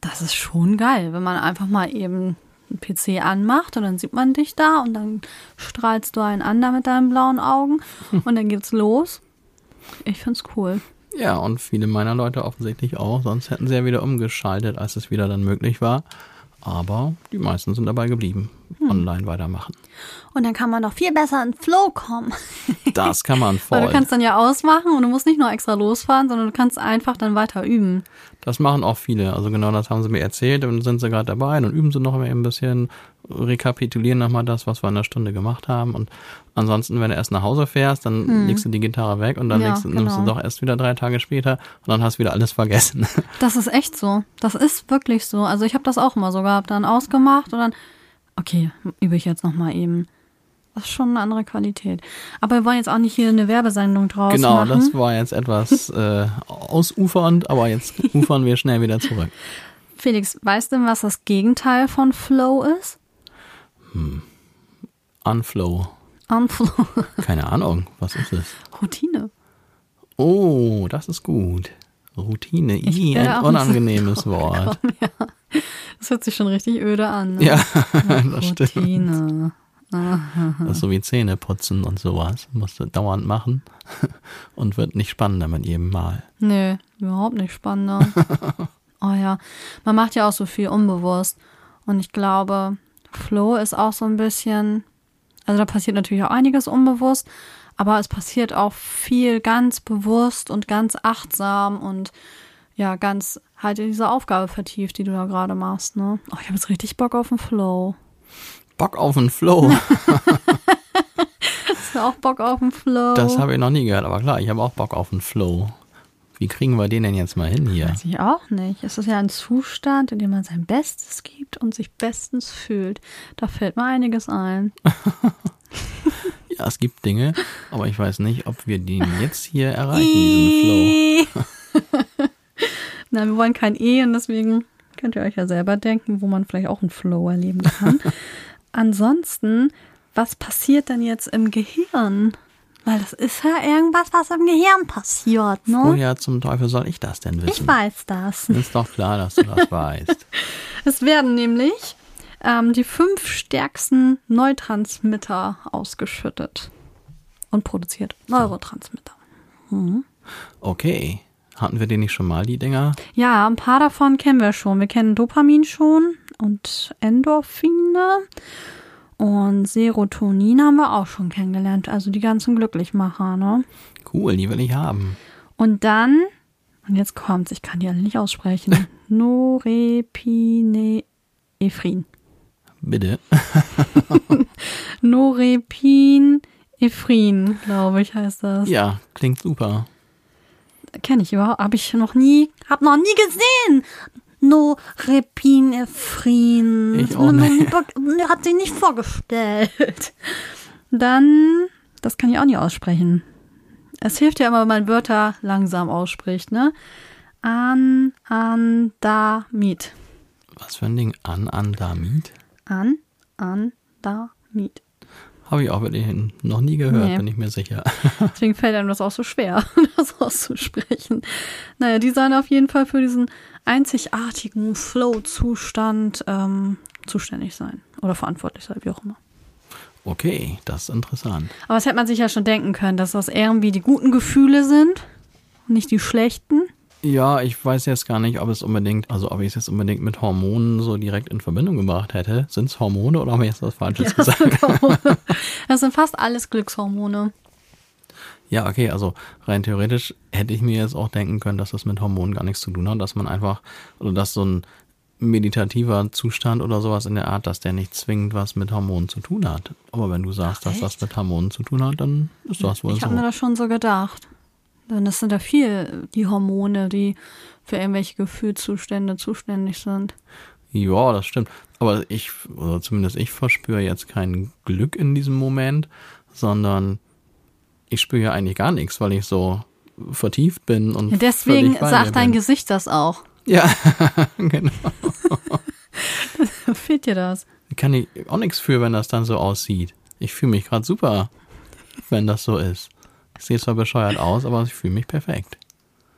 das ist schon geil, wenn man einfach mal eben einen PC anmacht und dann sieht man dich da und dann strahlst du einen an da mit deinen blauen Augen und dann geht's los. Ich find's cool. Ja, und viele meiner Leute offensichtlich auch. Sonst hätten sie ja wieder umgeschaltet, als es wieder dann möglich war. Aber die meisten sind dabei geblieben. Online weitermachen. Und dann kann man doch viel besser in Flow kommen. Das kann man Weil voll. du kannst dann ja ausmachen und du musst nicht nur extra losfahren, sondern du kannst einfach dann weiter üben. Das machen auch viele. Also genau das haben sie mir erzählt. Und sind sie gerade dabei. Dann üben sie noch mal ein bisschen, rekapitulieren nochmal das, was wir in der Stunde gemacht haben. Und ansonsten, wenn du erst nach Hause fährst, dann legst du die Gitarre weg und dann Ja, legst, du- nimmst du genau. doch erst wieder drei Tage später und dann hast du wieder alles vergessen. Das ist echt so. Das ist wirklich so. Also ich habe das auch immer so gehabt, dann ausgemacht und dann, okay, übe ich jetzt nochmal eben. Das ist schon eine andere Qualität. Aber wir wollen jetzt auch nicht hier eine Werbesendung draus genau, machen. das war jetzt etwas äh, ausufernd, aber jetzt ufern wir schnell wieder zurück. Felix, weißt du, was das Gegenteil von Flow ist? Unflow. Unflow. Keine Ahnung, was ist es? Routine. Oh, das ist gut. Routine. I, ein unangenehmes Wort. Das hört sich schon richtig öde an. Ne? Ja, das stimmt. Routine. Das ist so wie Zähne putzen und sowas. Musst du dauernd machen und wird nicht spannender mit jedem Mal. Nee, überhaupt nicht spannender. oh ja, man macht ja auch so viel unbewusst. Und ich glaube, Flow ist auch so ein bisschen, also da passiert natürlich auch einiges unbewusst, aber es passiert auch viel ganz bewusst und ganz achtsam und ja, ganz halt in diese Aufgabe vertieft, die du da gerade machst, ne? Oh, ich habe jetzt richtig Bock auf den Flow. Bock auf den Flow. Hast du auch Bock auf den Flow? Das habe ich noch nie gehört, aber klar, ich habe auch Bock auf den Flow. Wie kriegen wir den denn jetzt mal hin hier? Weiß ich auch nicht. Es ist ja ein Zustand, in dem man sein Bestes gibt und sich bestens fühlt. Da fällt mir einiges ein. Ja, es gibt Dinge, aber ich weiß nicht, ob wir den jetzt hier erreichen, diesen Flow. Na, wir wollen kein E und deswegen könnt ihr euch ja selber denken, wo man vielleicht auch einen Flow erleben kann. Ansonsten, was passiert denn jetzt im Gehirn? Weil das ist ja irgendwas, was im Gehirn passiert, ne? Woher zum Teufel soll ich das denn Ich wissen? weiß das. Ist doch klar, dass du das weißt. Es werden nämlich ähm, die fünf stärksten Neutransmitter ausgeschüttet und produziert. Neurotransmitter. Okay. Hatten wir den nicht schon mal, die Dinger? Ja, ein paar davon kennen wir schon. Wir kennen Dopamin schon und Endorphine und Serotonin haben wir auch schon kennengelernt. Also die ganzen Glücklichmacher, ne? Cool, die will ich haben. Und dann, und jetzt kommt's, ich kann die alle nicht aussprechen. Norepinephrine. Bitte. Norepinephrin, glaube ich, heißt das. Ja, klingt super. Kenne ich überhaupt, habe ich noch nie, hab noch nie gesehen. Norepinephrin. Ich auch nicht. Hat sie nicht vorgestellt. Dann das kann ich auch nicht aussprechen. Es hilft ja immer, wenn man Wörter langsam ausspricht, ne? An, an, da, miet. Was für ein Ding? An, Andamit? An, an, da, miet. Habe ich auch wirklich noch nie gehört, Nee. bin ich mir sicher. Deswegen fällt einem das auch so schwer, das auszusprechen. Naja, die seien auf jeden Fall für diesen einzigartigen Flow-Zustand ähm, zuständig sein. Oder verantwortlich sein, wie auch immer. Okay, das ist interessant. Aber das hätte man sich ja schon denken können, dass das irgendwie die guten Gefühle sind und nicht die schlechten. Ja, ich weiß jetzt gar nicht, ob es unbedingt, also ob ich es jetzt unbedingt mit Hormonen so direkt in Verbindung gebracht hätte. Sind es Hormone oder habe ich jetzt was Falsches Das gesagt? Das sind fast alles Glückshormone. Ja, okay, also rein theoretisch hätte ich mir jetzt auch denken können, dass das mit Hormonen gar nichts zu tun hat, dass man einfach, oder dass so ein meditativer Zustand oder sowas in der Art, dass der nicht zwingend was mit Hormonen zu tun hat. Aber wenn du sagst, dass das mit Hormonen zu tun hat, dann ist das wohl Ich so. habe mir das schon so gedacht. Denn das sind ja viel die Hormone, die für irgendwelche Gefühlszustände zuständig sind. Ja, das stimmt. Aber ich, oder zumindest ich verspüre jetzt kein Glück in diesem Moment, sondern ich spüre ja eigentlich gar nichts, weil ich so vertieft bin und Ja, deswegen sagt dein bin. Gesicht das auch. Ja, genau. Fehlt dir das? Kann ich auch nichts für, wenn das dann so aussieht. Ich fühle mich gerade super, wenn das so ist. Ich sehe zwar bescheuert aus, aber ich fühle mich perfekt.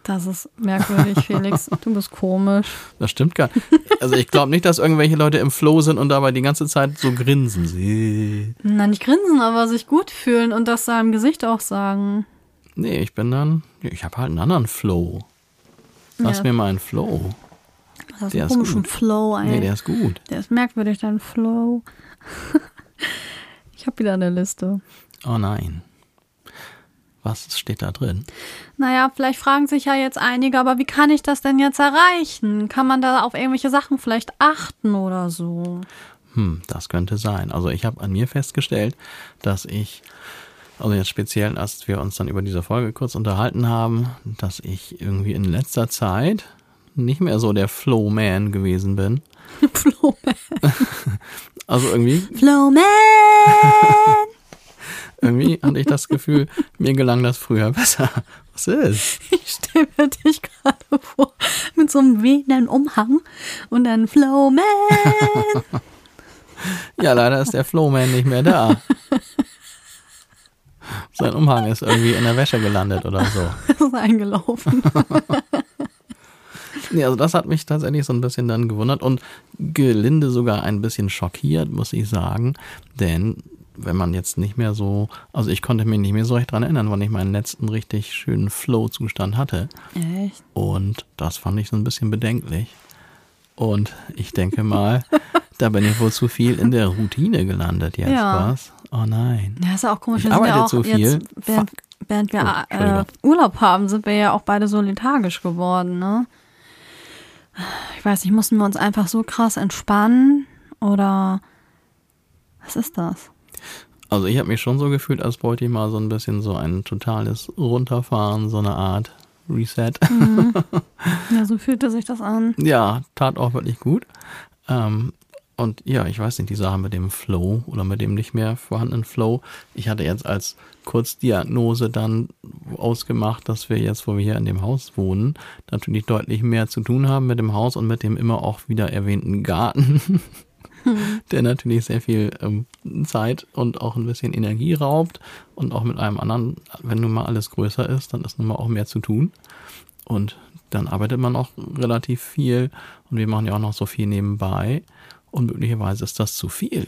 Das ist merkwürdig, Felix. Du bist komisch. Das stimmt gar nicht. Also ich glaube nicht, dass irgendwelche Leute im Flow sind und dabei die ganze Zeit so grinsen. Sie. Nein, nicht grinsen, aber sich gut fühlen und das seinem Gesicht auch sagen. Nee, ich bin dann, ich habe halt einen anderen Flow. Lass Ja. mir mal einen Flow. Das ist Der ein ist komischen gut. Flow, ey. Nee, der ist gut. der ist merkwürdig, dein Flow. ich habe wieder eine Liste. Oh nein. Was steht da drin? Naja, vielleicht fragen sich ja jetzt einige, aber wie kann ich das denn jetzt erreichen? Kann man da auf irgendwelche Sachen vielleicht achten oder so? Hm, das könnte sein. Also ich habe an mir festgestellt, dass ich, also jetzt speziell, als wir uns dann über diese Folge kurz unterhalten haben, dass ich irgendwie in letzter Zeit nicht mehr so der Flowman gewesen bin. Flowman. Also irgendwie, Flowman! Irgendwie hatte ich das Gefühl, mir gelang das früher besser. Was ist? Ich stelle mir dich gerade vor mit so einem wehenden Umhang und dann Flowman. Ja, leider ist der Flowman nicht mehr da. Sein Umhang ist irgendwie in der Wäsche gelandet oder so. ist eingelaufen. Nee, also das hat mich tatsächlich so ein bisschen dann gewundert und gelinde sogar ein bisschen schockiert, muss ich sagen. Denn wenn man jetzt nicht mehr so, also ich konnte mich nicht mehr so recht dran erinnern, wann ich meinen letzten richtig schönen Flow-Zustand hatte. Echt? Und das fand ich so ein bisschen bedenklich. Und ich denke mal, da bin ich wohl zu viel in der Routine gelandet jetzt, Ja. was? Oh nein. Ja, ist ja auch komisch. Ich wir arbeite auch zu viel. Jetzt, während, während wir Oh, äh. Urlaub haben, sind wir ja auch beide so lethargisch geworden, ne? Ich weiß nicht, mussten wir uns einfach so krass entspannen? Oder was ist das? Also ich habe mich schon so gefühlt, als wollte ich mal so ein bisschen so ein totales Runterfahren, so eine Art Reset. Ja, so fühlte sich das an. ja, tat auch wirklich gut. Ähm, und ja, ich weiß nicht, die Sache mit dem Flow oder mit dem nicht mehr vorhandenen Flow. Ich hatte jetzt als Kurzdiagnose dann ausgemacht, dass wir jetzt, wo wir hier in dem Haus wohnen, natürlich deutlich mehr zu tun haben mit dem Haus und mit dem immer auch wieder erwähnten Garten, der natürlich sehr viel ähm, Zeit und auch ein bisschen Energie raubt und auch mit einem anderen, wenn nun mal alles größer ist, dann ist nun mal auch mehr zu tun. Und dann arbeitet man auch relativ viel und wir machen ja auch noch so viel nebenbei. Und möglicherweise ist das zu viel.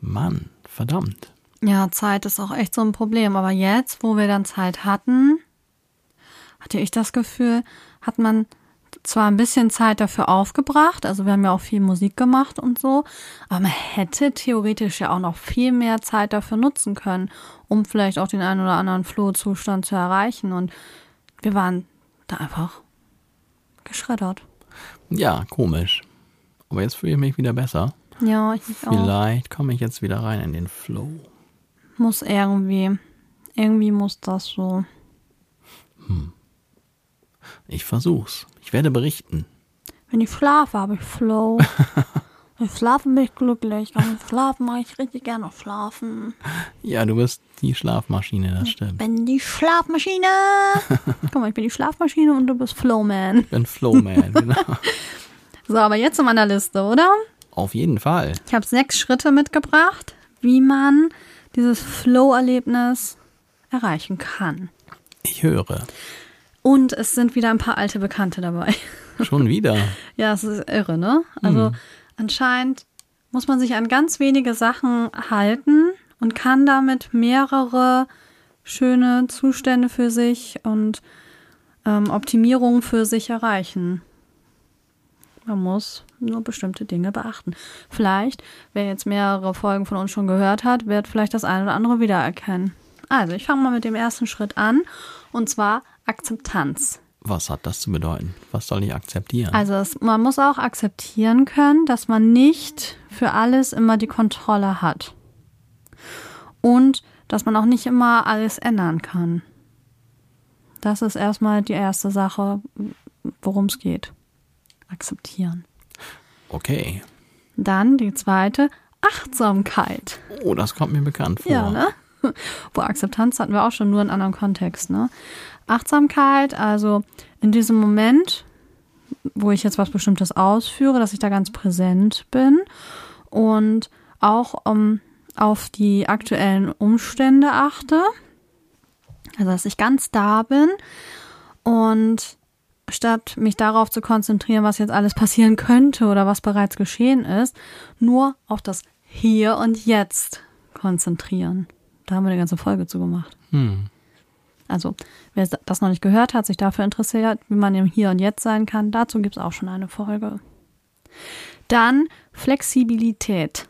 Mann, verdammt. Ja, Zeit ist auch echt so ein Problem. Aber jetzt, wo wir dann Zeit hatten, hatte ich das Gefühl, hat man zwar ein bisschen Zeit dafür aufgebracht, also wir haben ja auch viel Musik gemacht und so, aber man hätte theoretisch ja auch noch viel mehr Zeit dafür nutzen können, um vielleicht auch den einen oder anderen Flohzustand zu erreichen. Und wir waren da einfach geschreddert. Ja, komisch. Aber jetzt fühle ich mich wieder besser. Ja, ich mich auch. Vielleicht komme ich jetzt wieder rein in den Flow. Muss irgendwie. Irgendwie muss das so. Ich versuch's. Ich werde berichten. Wenn ich schlafe, habe ich Flow. Schlafen bin ich glücklich. Kann schlafen mache ich richtig gerne schlafen. Ja, du bist die Schlafmaschine, das stimmt. Ich bin die Schlafmaschine. Guck mal, ich bin die Schlafmaschine und du bist Flowman. Ich bin Flowman, genau. So, aber jetzt zu meiner Liste, oder? Auf jeden Fall. Ich habe sechs Schritte mitgebracht, wie man dieses Flow-Erlebnis erreichen kann. Ich höre. Und es sind wieder ein paar alte Bekannte dabei. Schon wieder. ja, es ist irre, ne? Also anscheinend muss man sich an ganz wenige Sachen halten und kann damit mehrere schöne Zustände für sich und ähm, Optimierungen für sich erreichen. Man muss nur bestimmte Dinge beachten. Vielleicht, wer jetzt mehrere Folgen von uns schon gehört hat, wird vielleicht das eine oder andere wiedererkennen. Also, ich fange mal mit dem ersten Schritt an, und zwar Akzeptanz. Was hat das zu bedeuten? Was soll ich akzeptieren? Also es, man muss auch akzeptieren können, dass man nicht für alles immer die Kontrolle hat. Und dass man auch nicht immer alles ändern kann. Das ist erstmal die erste Sache, worum es geht. Akzeptieren. Okay. Dann die zweite, Achtsamkeit. Oh, das kommt mir bekannt vor. Ja, ne? Wo Akzeptanz hatten wir auch schon nur in anderen Kontext, ne? Achtsamkeit, also in diesem Moment, wo ich jetzt was Bestimmtes ausführe, dass ich da ganz präsent bin und auch um, auf die aktuellen Umstände achte. Also, dass ich ganz da bin und statt mich darauf zu konzentrieren, was jetzt alles passieren könnte oder was bereits geschehen ist, nur auf das Hier und Jetzt konzentrieren. Da haben wir eine ganze Folge zu gemacht. Hm. Also, wer das noch nicht gehört hat, sich dafür interessiert, wie man im Hier und Jetzt sein kann, dazu gibt es auch schon eine Folge. Dann Flexibilität.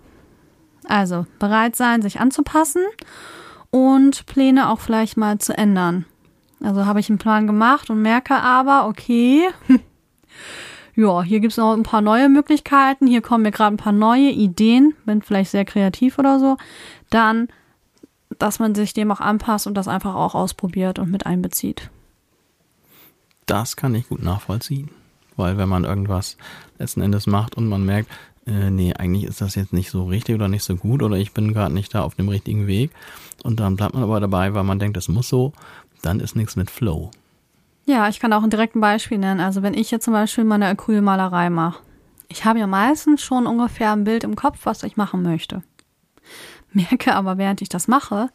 Also bereit sein, sich anzupassen und Pläne auch vielleicht mal zu ändern. Also habe ich einen Plan gemacht und merke aber, okay, ja, hier gibt es noch ein paar neue Möglichkeiten, hier kommen mir gerade ein paar neue Ideen, bin vielleicht sehr kreativ oder so. Dann dass man sich dem auch anpasst und das einfach auch ausprobiert und mit einbezieht. Das kann ich gut nachvollziehen. Weil wenn man irgendwas letzten Endes macht und man merkt, äh, nee, eigentlich ist das jetzt nicht so richtig oder nicht so gut oder ich bin gerade nicht da auf dem richtigen Weg und dann bleibt man aber dabei, weil man denkt, es muss so, dann ist nichts mit Flow. Ja, ich kann auch ein direktes Beispiel nennen. Also wenn ich jetzt zum Beispiel meine Acrylmalerei mache, ich habe ja meistens schon ungefähr ein Bild im Kopf, was ich machen möchte merke aber, während ich das mache,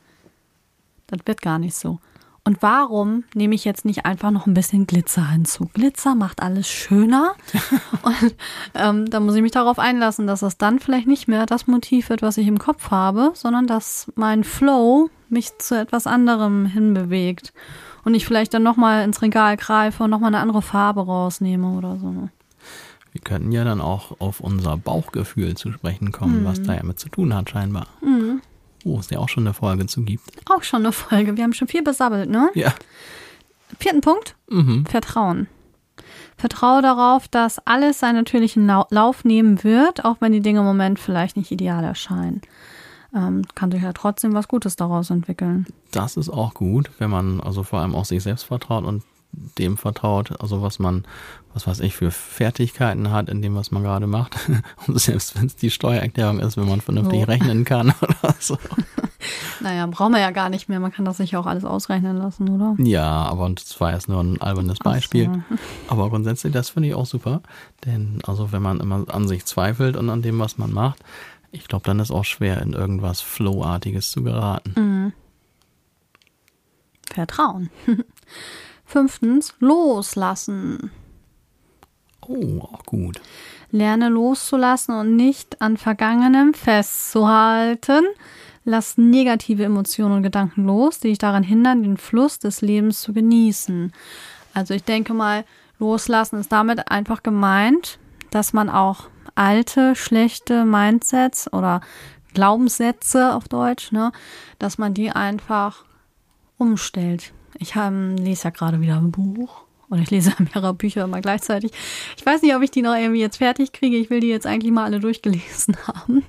das wird gar nicht so. Und warum nehme ich jetzt nicht einfach noch ein bisschen Glitzer hinzu? Glitzer macht alles schöner. und ähm, da muss ich mich darauf einlassen, dass das dann vielleicht nicht mehr das Motiv wird, was ich im Kopf habe, sondern dass mein Flow mich zu etwas anderem hinbewegt. Und ich vielleicht dann nochmal ins Regal greife und nochmal eine andere Farbe rausnehme oder so. Wir könnten ja dann auch auf unser Bauchgefühl zu sprechen kommen, mhm. was da ja mit zu tun hat scheinbar. Mhm. Wo es ja auch schon eine Folge zu gibt. Auch schon eine Folge. Wir haben schon viel besabbelt, ne? Ja. Vierten Punkt. Mhm. Vertrauen. Vertraue darauf, dass alles seinen natürlichen Lauf nehmen wird, auch wenn die Dinge im Moment vielleicht nicht ideal erscheinen. Ähm, kann sich ja trotzdem was Gutes daraus entwickeln. Das ist auch gut, wenn man also vor allem auch sich selbst vertraut und dem vertraut, also was man, was weiß ich, für Fertigkeiten hat in dem, was man gerade macht. Und selbst wenn es die Steuererklärung ist, wenn man vernünftig So. rechnen kann oder so. Naja, brauchen wir ja gar nicht mehr. Man kann das sich auch alles ausrechnen lassen, oder? Ja, aber das war jetzt nur ein albernes Beispiel. Ach Aber grundsätzlich, das finde ich auch super. Denn also wenn man immer an sich zweifelt und an dem, was man macht, ich glaube, dann ist auch schwer, in irgendwas Flowartiges zu geraten. Mhm. Vertrauen. Fünftens, loslassen. Oh, auch gut. Lerne loszulassen und nicht an Vergangenem festzuhalten. Lass negative Emotionen und Gedanken los, die dich daran hindern, den Fluss des Lebens zu genießen. Also ich denke mal, loslassen ist damit einfach gemeint, dass man auch alte, schlechte Mindsets oder Glaubenssätze auf Deutsch, ne, dass man die einfach umstellt. Ich ähm, lese ja gerade wieder ein Buch oder ich lese mehrere Bücher immer gleichzeitig. Ich weiß nicht, ob ich die noch irgendwie jetzt fertig kriege. Ich will die jetzt eigentlich mal alle durchgelesen haben.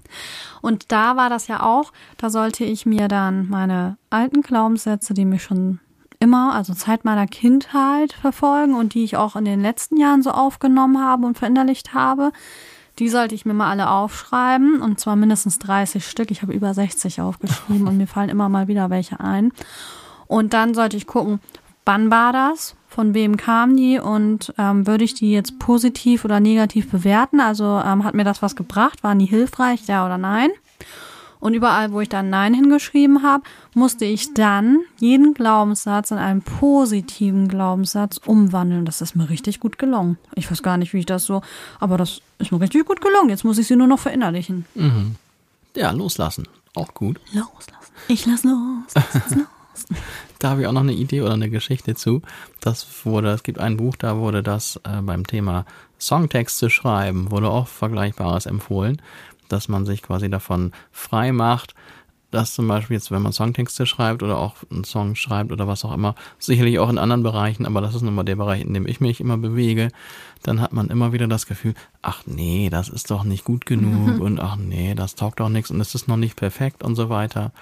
Und da war das ja auch, da sollte ich mir dann meine alten Glaubenssätze, die mich schon immer, also Zeit meiner Kindheit verfolgen und die ich auch in den letzten Jahren so aufgenommen habe und verinnerlicht habe, Die sollte ich mir mal alle aufschreiben und zwar mindestens 30 Stück. Ich habe über 60 aufgeschrieben und mir fallen immer mal wieder welche ein. Und dann sollte ich gucken, wann war das, von wem kamen die und ähm, würde ich die jetzt positiv oder negativ bewerten? Also ähm, hat mir das was gebracht? Waren die hilfreich, ja oder nein? Und überall, wo ich dann Nein hingeschrieben habe, musste ich dann jeden Glaubenssatz in einen positiven Glaubenssatz umwandeln. Das ist mir richtig gut gelungen. Ich weiß gar nicht, wie ich das so, aber das ist mir richtig gut gelungen. Jetzt muss ich sie nur noch verinnerlichen. Mhm. Ja, loslassen. Auch gut. Loslassen. Ich lass los. Lass los. Da habe ich auch noch eine Idee oder eine Geschichte zu. Das wurde, es gibt ein Buch, da wurde das äh, beim Thema Songtexte schreiben, wurde auch Vergleichbares empfohlen, dass man sich quasi davon frei macht, dass zum Beispiel jetzt, wenn man Songtexte schreibt oder auch einen Song schreibt oder was auch immer, sicherlich auch in anderen Bereichen, aber das ist nun mal der Bereich, in dem ich mich immer bewege, dann hat man immer wieder das Gefühl, ach nee, das ist doch nicht gut genug und ach nee, das taugt doch nichts und es ist noch nicht perfekt und so weiter.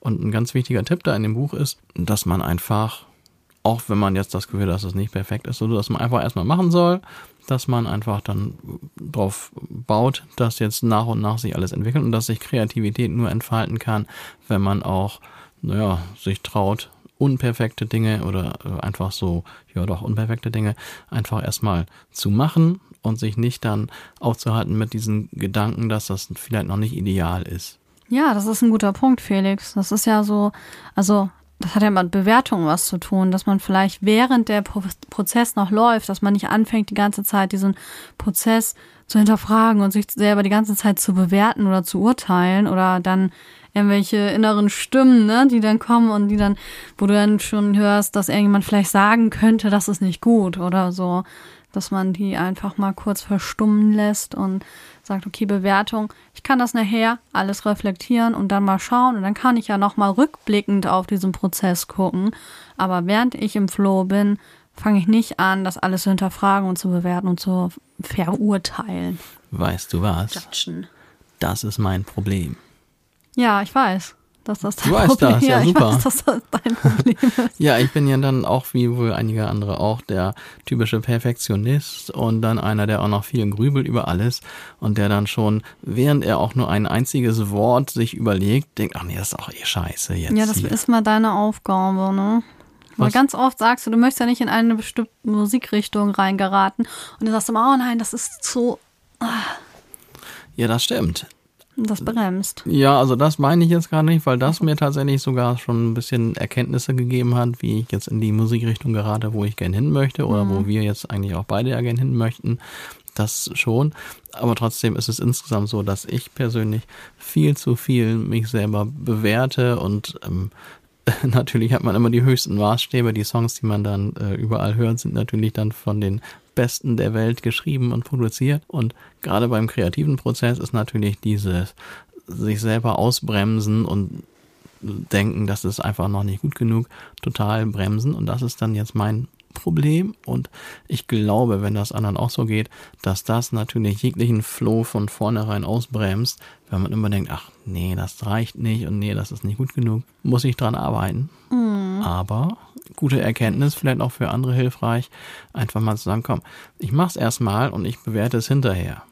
Und ein ganz wichtiger Tipp da in dem Buch ist, dass man einfach, auch wenn man jetzt das Gefühl hat, dass es nicht perfekt ist, so dass man einfach erstmal machen soll, dass man einfach dann drauf baut, dass jetzt nach und nach sich alles entwickelt und dass sich Kreativität nur entfalten kann, wenn man auch, naja, sich traut, unperfekte Dinge oder äh, einfach so, ja doch, unperfekte Dinge einfach erstmal zu machen und sich nicht dann aufzuhalten mit diesen Gedanken, dass das vielleicht noch nicht ideal ist. Ja, das ist ein guter Punkt, Felix. Das ist ja so, also das hat ja mit Bewertung was zu tun, dass man vielleicht während der Pro Prozess noch läuft, dass man nicht anfängt, die ganze Zeit diesen Prozess zu hinterfragen und sich selber die ganze Zeit zu bewerten oder zu urteilen oder dann irgendwelche inneren Stimmen, ne, die dann kommen und die dann, wo du dann schon hörst, dass irgendjemand vielleicht sagen könnte, das ist nicht gut oder so, dass man die einfach mal kurz verstummen lässt und sagt, okay, Bewertung, ich kann das nachher alles reflektieren und dann mal schauen und dann kann ich ja nochmal rückblickend auf diesen Prozess gucken. Aber während ich im Flow bin, fange ich nicht an, das alles zu hinterfragen und zu bewerten und zu verurteilen. Weißt du was? Judgen. Das ist mein Problem. Ja, ich weiß dass das dein du weißt Problem das, ja, ja, super. Ich weiß, dass das dein Problem ist. Ja, ich bin ja dann auch, wie wohl einige andere auch, der typische Perfektionist und dann einer, der auch noch viel grübelt über alles und der dann schon, während er auch nur ein einziges Wort sich überlegt, denkt, ach nee, das ist auch eh scheiße jetzt. Ja, das hier. ist mal deine Aufgabe, ne? Weil Was? ganz oft sagst du, du möchtest ja nicht in eine bestimmte Musikrichtung reingeraten und dann sagst du immer, oh nein, das ist so, Ja, das stimmt. Das bremst. Ja, also das meine ich jetzt gar nicht, weil das mir tatsächlich sogar schon ein bisschen Erkenntnisse gegeben hat, wie ich jetzt in die Musikrichtung gerate, wo ich gern hin möchte oder wo wir jetzt eigentlich auch beide ja gern hin möchten. Das schon. Aber trotzdem ist es insgesamt so, dass ich persönlich viel zu viel mich selber bewerte und ähm, natürlich hat man immer die höchsten Maßstäbe. Die Songs, die man dann äh, überall hört, sind natürlich dann von den Besten der Welt geschrieben und produziert. Und gerade beim kreativen Prozess ist natürlich dieses sich selber ausbremsen und denken, das ist einfach noch nicht gut genug, total bremsen. Und das ist dann jetzt mein Problem. Und ich glaube, wenn das anderen auch so geht, dass das natürlich jeglichen Flow von vornherein ausbremst, wenn man immer denkt, ach nee, das reicht nicht und nee, das ist nicht gut genug, muss ich dran arbeiten. Aber gute Erkenntnis, vielleicht auch für andere hilfreich, einfach mal zu sagen, komm, ich mach's erstmal und ich bewerte es hinterher.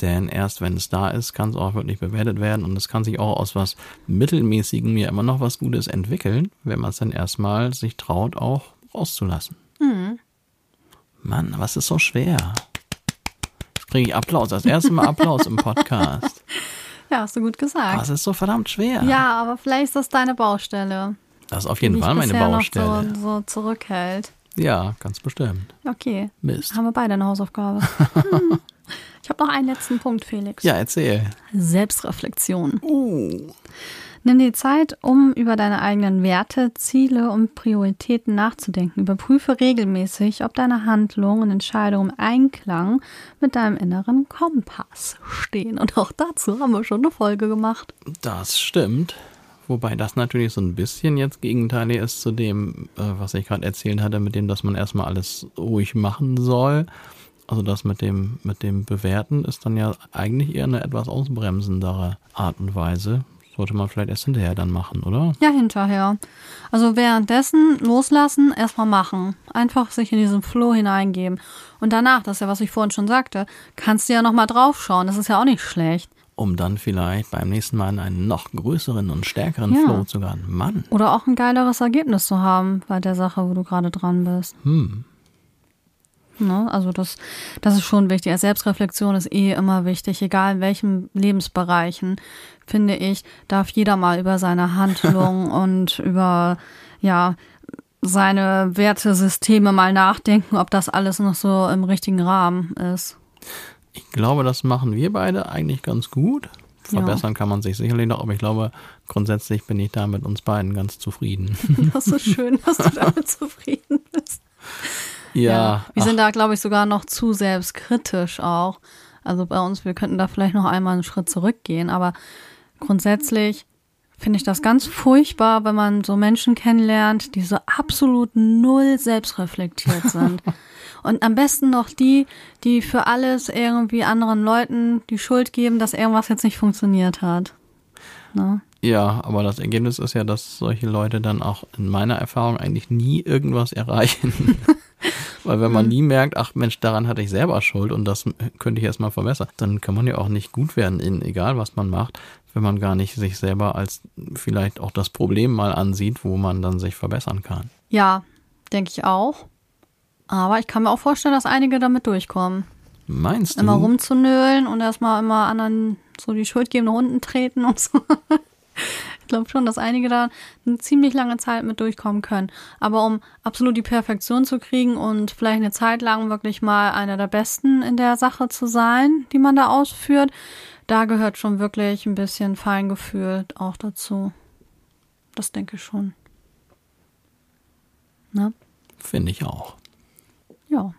Denn erst wenn es da ist, kann es auch wirklich bewertet werden und es kann sich auch aus was Mittelmäßigem ja immer noch was Gutes entwickeln, wenn man es dann erstmal sich traut, auch rauszulassen. Mann, was ist so schwer? Jetzt kriege ich Applaus, das erste Mal Applaus im Podcast. Ja, hast du gut gesagt. Was ist so verdammt schwer? Ja, aber vielleicht ist das deine Baustelle. Das ist auf jeden Fall meine Baustelle. Noch so, so zurückhält. Ja, ganz bestimmt. Okay. Mist. Haben wir beide eine Hausaufgabe. Hm. Ich habe noch einen letzten Punkt, Felix. Ja, erzähl. Selbstreflexion. Uh. Nimm dir Zeit, um über deine eigenen Werte, Ziele und Prioritäten nachzudenken. Überprüfe regelmäßig, ob deine Handlungen und Entscheidungen im Einklang mit deinem inneren Kompass stehen. Und auch dazu haben wir schon eine Folge gemacht. Das stimmt. Wobei das natürlich so ein bisschen jetzt gegenteilig ist zu dem, äh, was ich gerade erzählt hatte, mit dem, dass man erstmal alles ruhig machen soll. Also das mit dem, mit dem Bewerten ist dann ja eigentlich eher eine etwas ausbremsendere Art und Weise. sollte man vielleicht erst hinterher dann machen, oder? Ja, hinterher. Also währenddessen loslassen, erstmal machen. Einfach sich in diesen Flow hineingeben. Und danach, das ist ja, was ich vorhin schon sagte, kannst du ja nochmal draufschauen. Das ist ja auch nicht schlecht. Um dann vielleicht beim nächsten Mal einen noch größeren und stärkeren Ja. Flow zu haben. Mann. Oder auch ein geileres Ergebnis zu haben bei der Sache, wo du gerade dran bist. Hm. Ne? Also das, das ist schon wichtig. Also Selbstreflexion ist eh immer wichtig, egal in welchen Lebensbereichen, finde ich, darf jeder mal über seine Handlung und über ja seine Wertesysteme mal nachdenken, ob das alles noch so im richtigen Rahmen ist. Ich glaube, das machen wir beide eigentlich ganz gut. Ja. Verbessern kann man sich sicherlich noch, aber ich glaube, grundsätzlich bin ich da mit uns beiden ganz zufrieden. Das ist schön, dass du damit zufrieden bist. ja, Wir ach, sind da, glaube ich, sogar noch zu selbstkritisch auch. Also bei uns, wir könnten da vielleicht noch einmal einen Schritt zurückgehen, aber grundsätzlich finde ich das ganz furchtbar, wenn man so Menschen kennenlernt, die so absolut null selbstreflektiert sind. Und am besten noch die, die für alles irgendwie anderen Leuten die Schuld geben, dass irgendwas jetzt nicht funktioniert hat. Ne? ja, aber das Ergebnis ist ja, dass solche Leute dann auch in meiner Erfahrung eigentlich nie irgendwas erreichen. Weil wenn Mhm. man nie merkt, ach Mensch, daran hatte ich selber Schuld und das könnte ich erstmal verbessern, dann kann man ja auch nicht gut werden, in egal was man macht, wenn man gar nicht sich selber als vielleicht auch das Problem mal ansieht, wo man dann sich verbessern kann. Ja, denke ich auch. Aber ich kann mir auch vorstellen, dass einige damit durchkommen. Meinst du? immer rumzunölen und erstmal immer anderen so die Schuld geben, nach unten treten und so. Ich glaube schon, dass einige da eine ziemlich lange Zeit mit durchkommen können. Aber um absolut die Perfektion zu kriegen und vielleicht eine Zeit lang wirklich mal einer der Besten in der Sache zu sein, die man da ausführt, da gehört schon wirklich ein bisschen Feingefühl auch dazu. Das denke ich schon. Ne? Finde ich auch. Ja.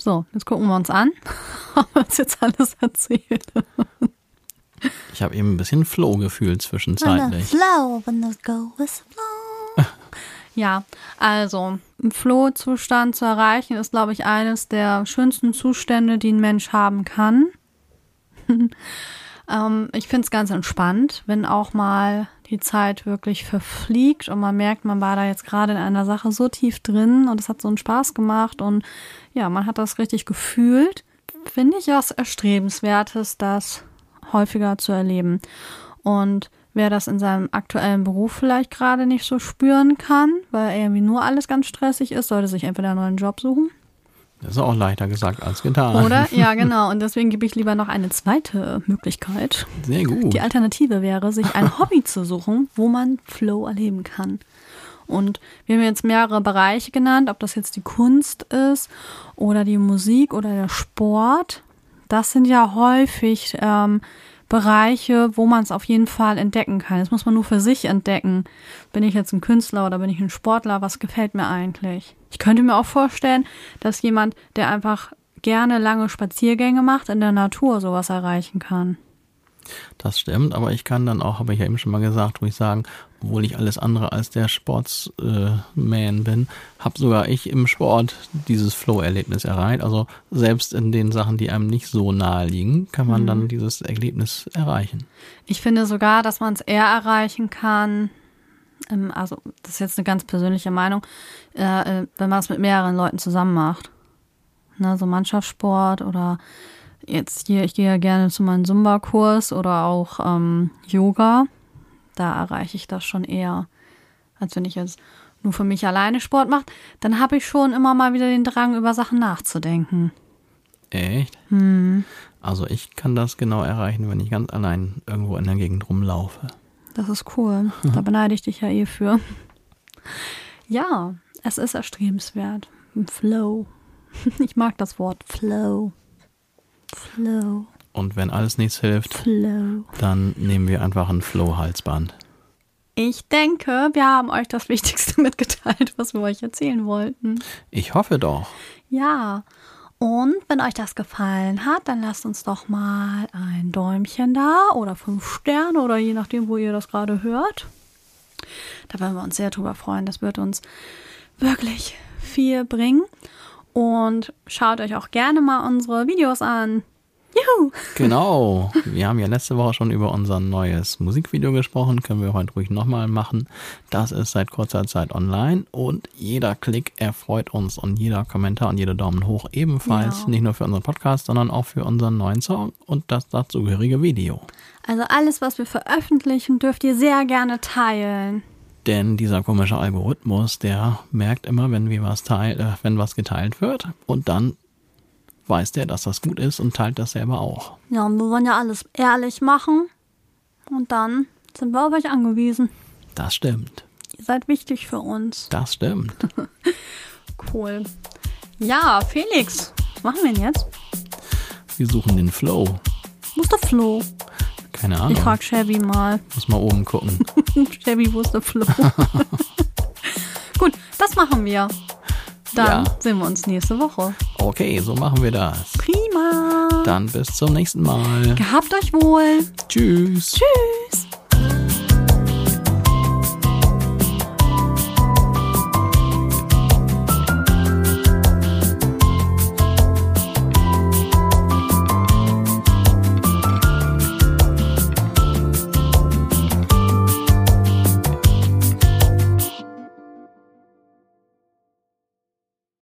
So, jetzt gucken wir uns an, was jetzt alles erzählt. Ich habe eben ein bisschen Flow-Gefühl zwischenzeitlich. Flow, when the go is flow. Ja, also, einen Flow-Zustand zu erreichen, ist, glaube ich, eines der schönsten Zustände, die ein Mensch haben kann. ähm, ich finde es ganz entspannt, wenn auch mal die Zeit wirklich verfliegt und man merkt, man war da jetzt gerade in einer Sache so tief drin und es hat so einen Spaß gemacht und ja, man hat das richtig gefühlt. Finde ich was Erstrebenswertes, das häufiger zu erleben. Und wer das in seinem aktuellen Beruf vielleicht gerade nicht so spüren kann, weil irgendwie nur alles ganz stressig ist, sollte sich entweder einen neuen Job suchen. Das ist auch leichter gesagt als getan. Oder? Ja, genau. Und deswegen gebe ich lieber noch eine zweite Möglichkeit. Sehr gut. Die Alternative wäre, sich ein Hobby zu suchen, wo man Flow erleben kann. Und wir haben jetzt mehrere Bereiche genannt, ob das jetzt die Kunst ist oder die Musik oder der Sport. Das sind ja häufig ähm, Bereiche, wo man es auf jeden Fall entdecken kann. Das muss man nur für sich entdecken. Bin ich jetzt ein Künstler oder bin ich ein Sportler? Was gefällt mir eigentlich? Ich könnte mir auch vorstellen, dass jemand, der einfach gerne lange Spaziergänge macht, in der Natur sowas erreichen kann. Das stimmt, aber ich kann dann auch, habe ich ja eben schon mal gesagt, ruhig sagen, obwohl ich alles andere als der Sportsman äh, bin, habe sogar ich im Sport dieses Flow-Erlebnis erreicht. Also selbst in den Sachen, die einem nicht so nahe liegen, kann man dann dieses Erlebnis erreichen. Ich finde sogar, dass man es eher erreichen kann, ähm, also das ist jetzt eine ganz persönliche Meinung, äh, äh, wenn man es mit mehreren Leuten zusammen macht. Ne, so Mannschaftssport oder jetzt hier, ich gehe ja gerne zu meinem Zumba-Kurs oder auch ähm, Yoga. Da erreiche ich das schon eher, als wenn ich jetzt nur für mich alleine Sport mache. Dann habe ich schon immer mal wieder den Drang, über Sachen nachzudenken. Echt? Also ich kann das genau erreichen, wenn ich ganz allein irgendwo in der Gegend rumlaufe. Das ist cool. Da beneide ich dich ja eh für. Ja, es ist erstrebenswert. Flow. Ich mag das Wort Flow. Flow. Und wenn alles nichts hilft, Flow. dann nehmen wir einfach ein Flow-Halsband. Ich denke, wir haben euch das Wichtigste mitgeteilt, was wir euch erzählen wollten. Ich hoffe doch. Ja. Und wenn euch das gefallen hat, dann lasst uns doch mal ein Däumchen da oder fünf Sterne oder je nachdem, wo ihr das gerade hört. Da würden wir uns sehr drüber freuen. Das wird uns wirklich viel bringen. Und schaut euch auch gerne mal unsere Videos an. Juhu. Genau. Wir haben ja letzte Woche schon über unser neues Musikvideo gesprochen. Können wir heute ruhig nochmal machen. Das ist seit kurzer Zeit online und jeder Klick erfreut uns und jeder Kommentar und jeder Daumen hoch ebenfalls. Ja. Nicht nur für unseren Podcast, sondern auch für unseren neuen Song und das dazugehörige Video. Also alles, was wir veröffentlichen, dürft ihr sehr gerne teilen. Denn dieser komische Algorithmus, der merkt immer, wenn wir was teil, äh, wenn was geteilt wird und dann weiß der, dass das gut ist und teilt das selber auch. Ja, und wir wollen ja alles ehrlich machen. Und dann sind wir auf euch angewiesen. Das stimmt. Ihr seid wichtig für uns. Das stimmt. Cool. Ja, Felix, was machen wir denn jetzt? Wir suchen den Flow. Wo ist der Flo? Keine Ich Ahnung. frag Chevy mal. Muss mal oben gucken. Chevy, wo ist der Flo? Gut, das machen wir. Dann Ja. sehen wir uns nächste Woche. Okay, so machen wir das. Prima. Dann bis zum nächsten Mal. Gehabt euch wohl. Tschüss. Tschüss.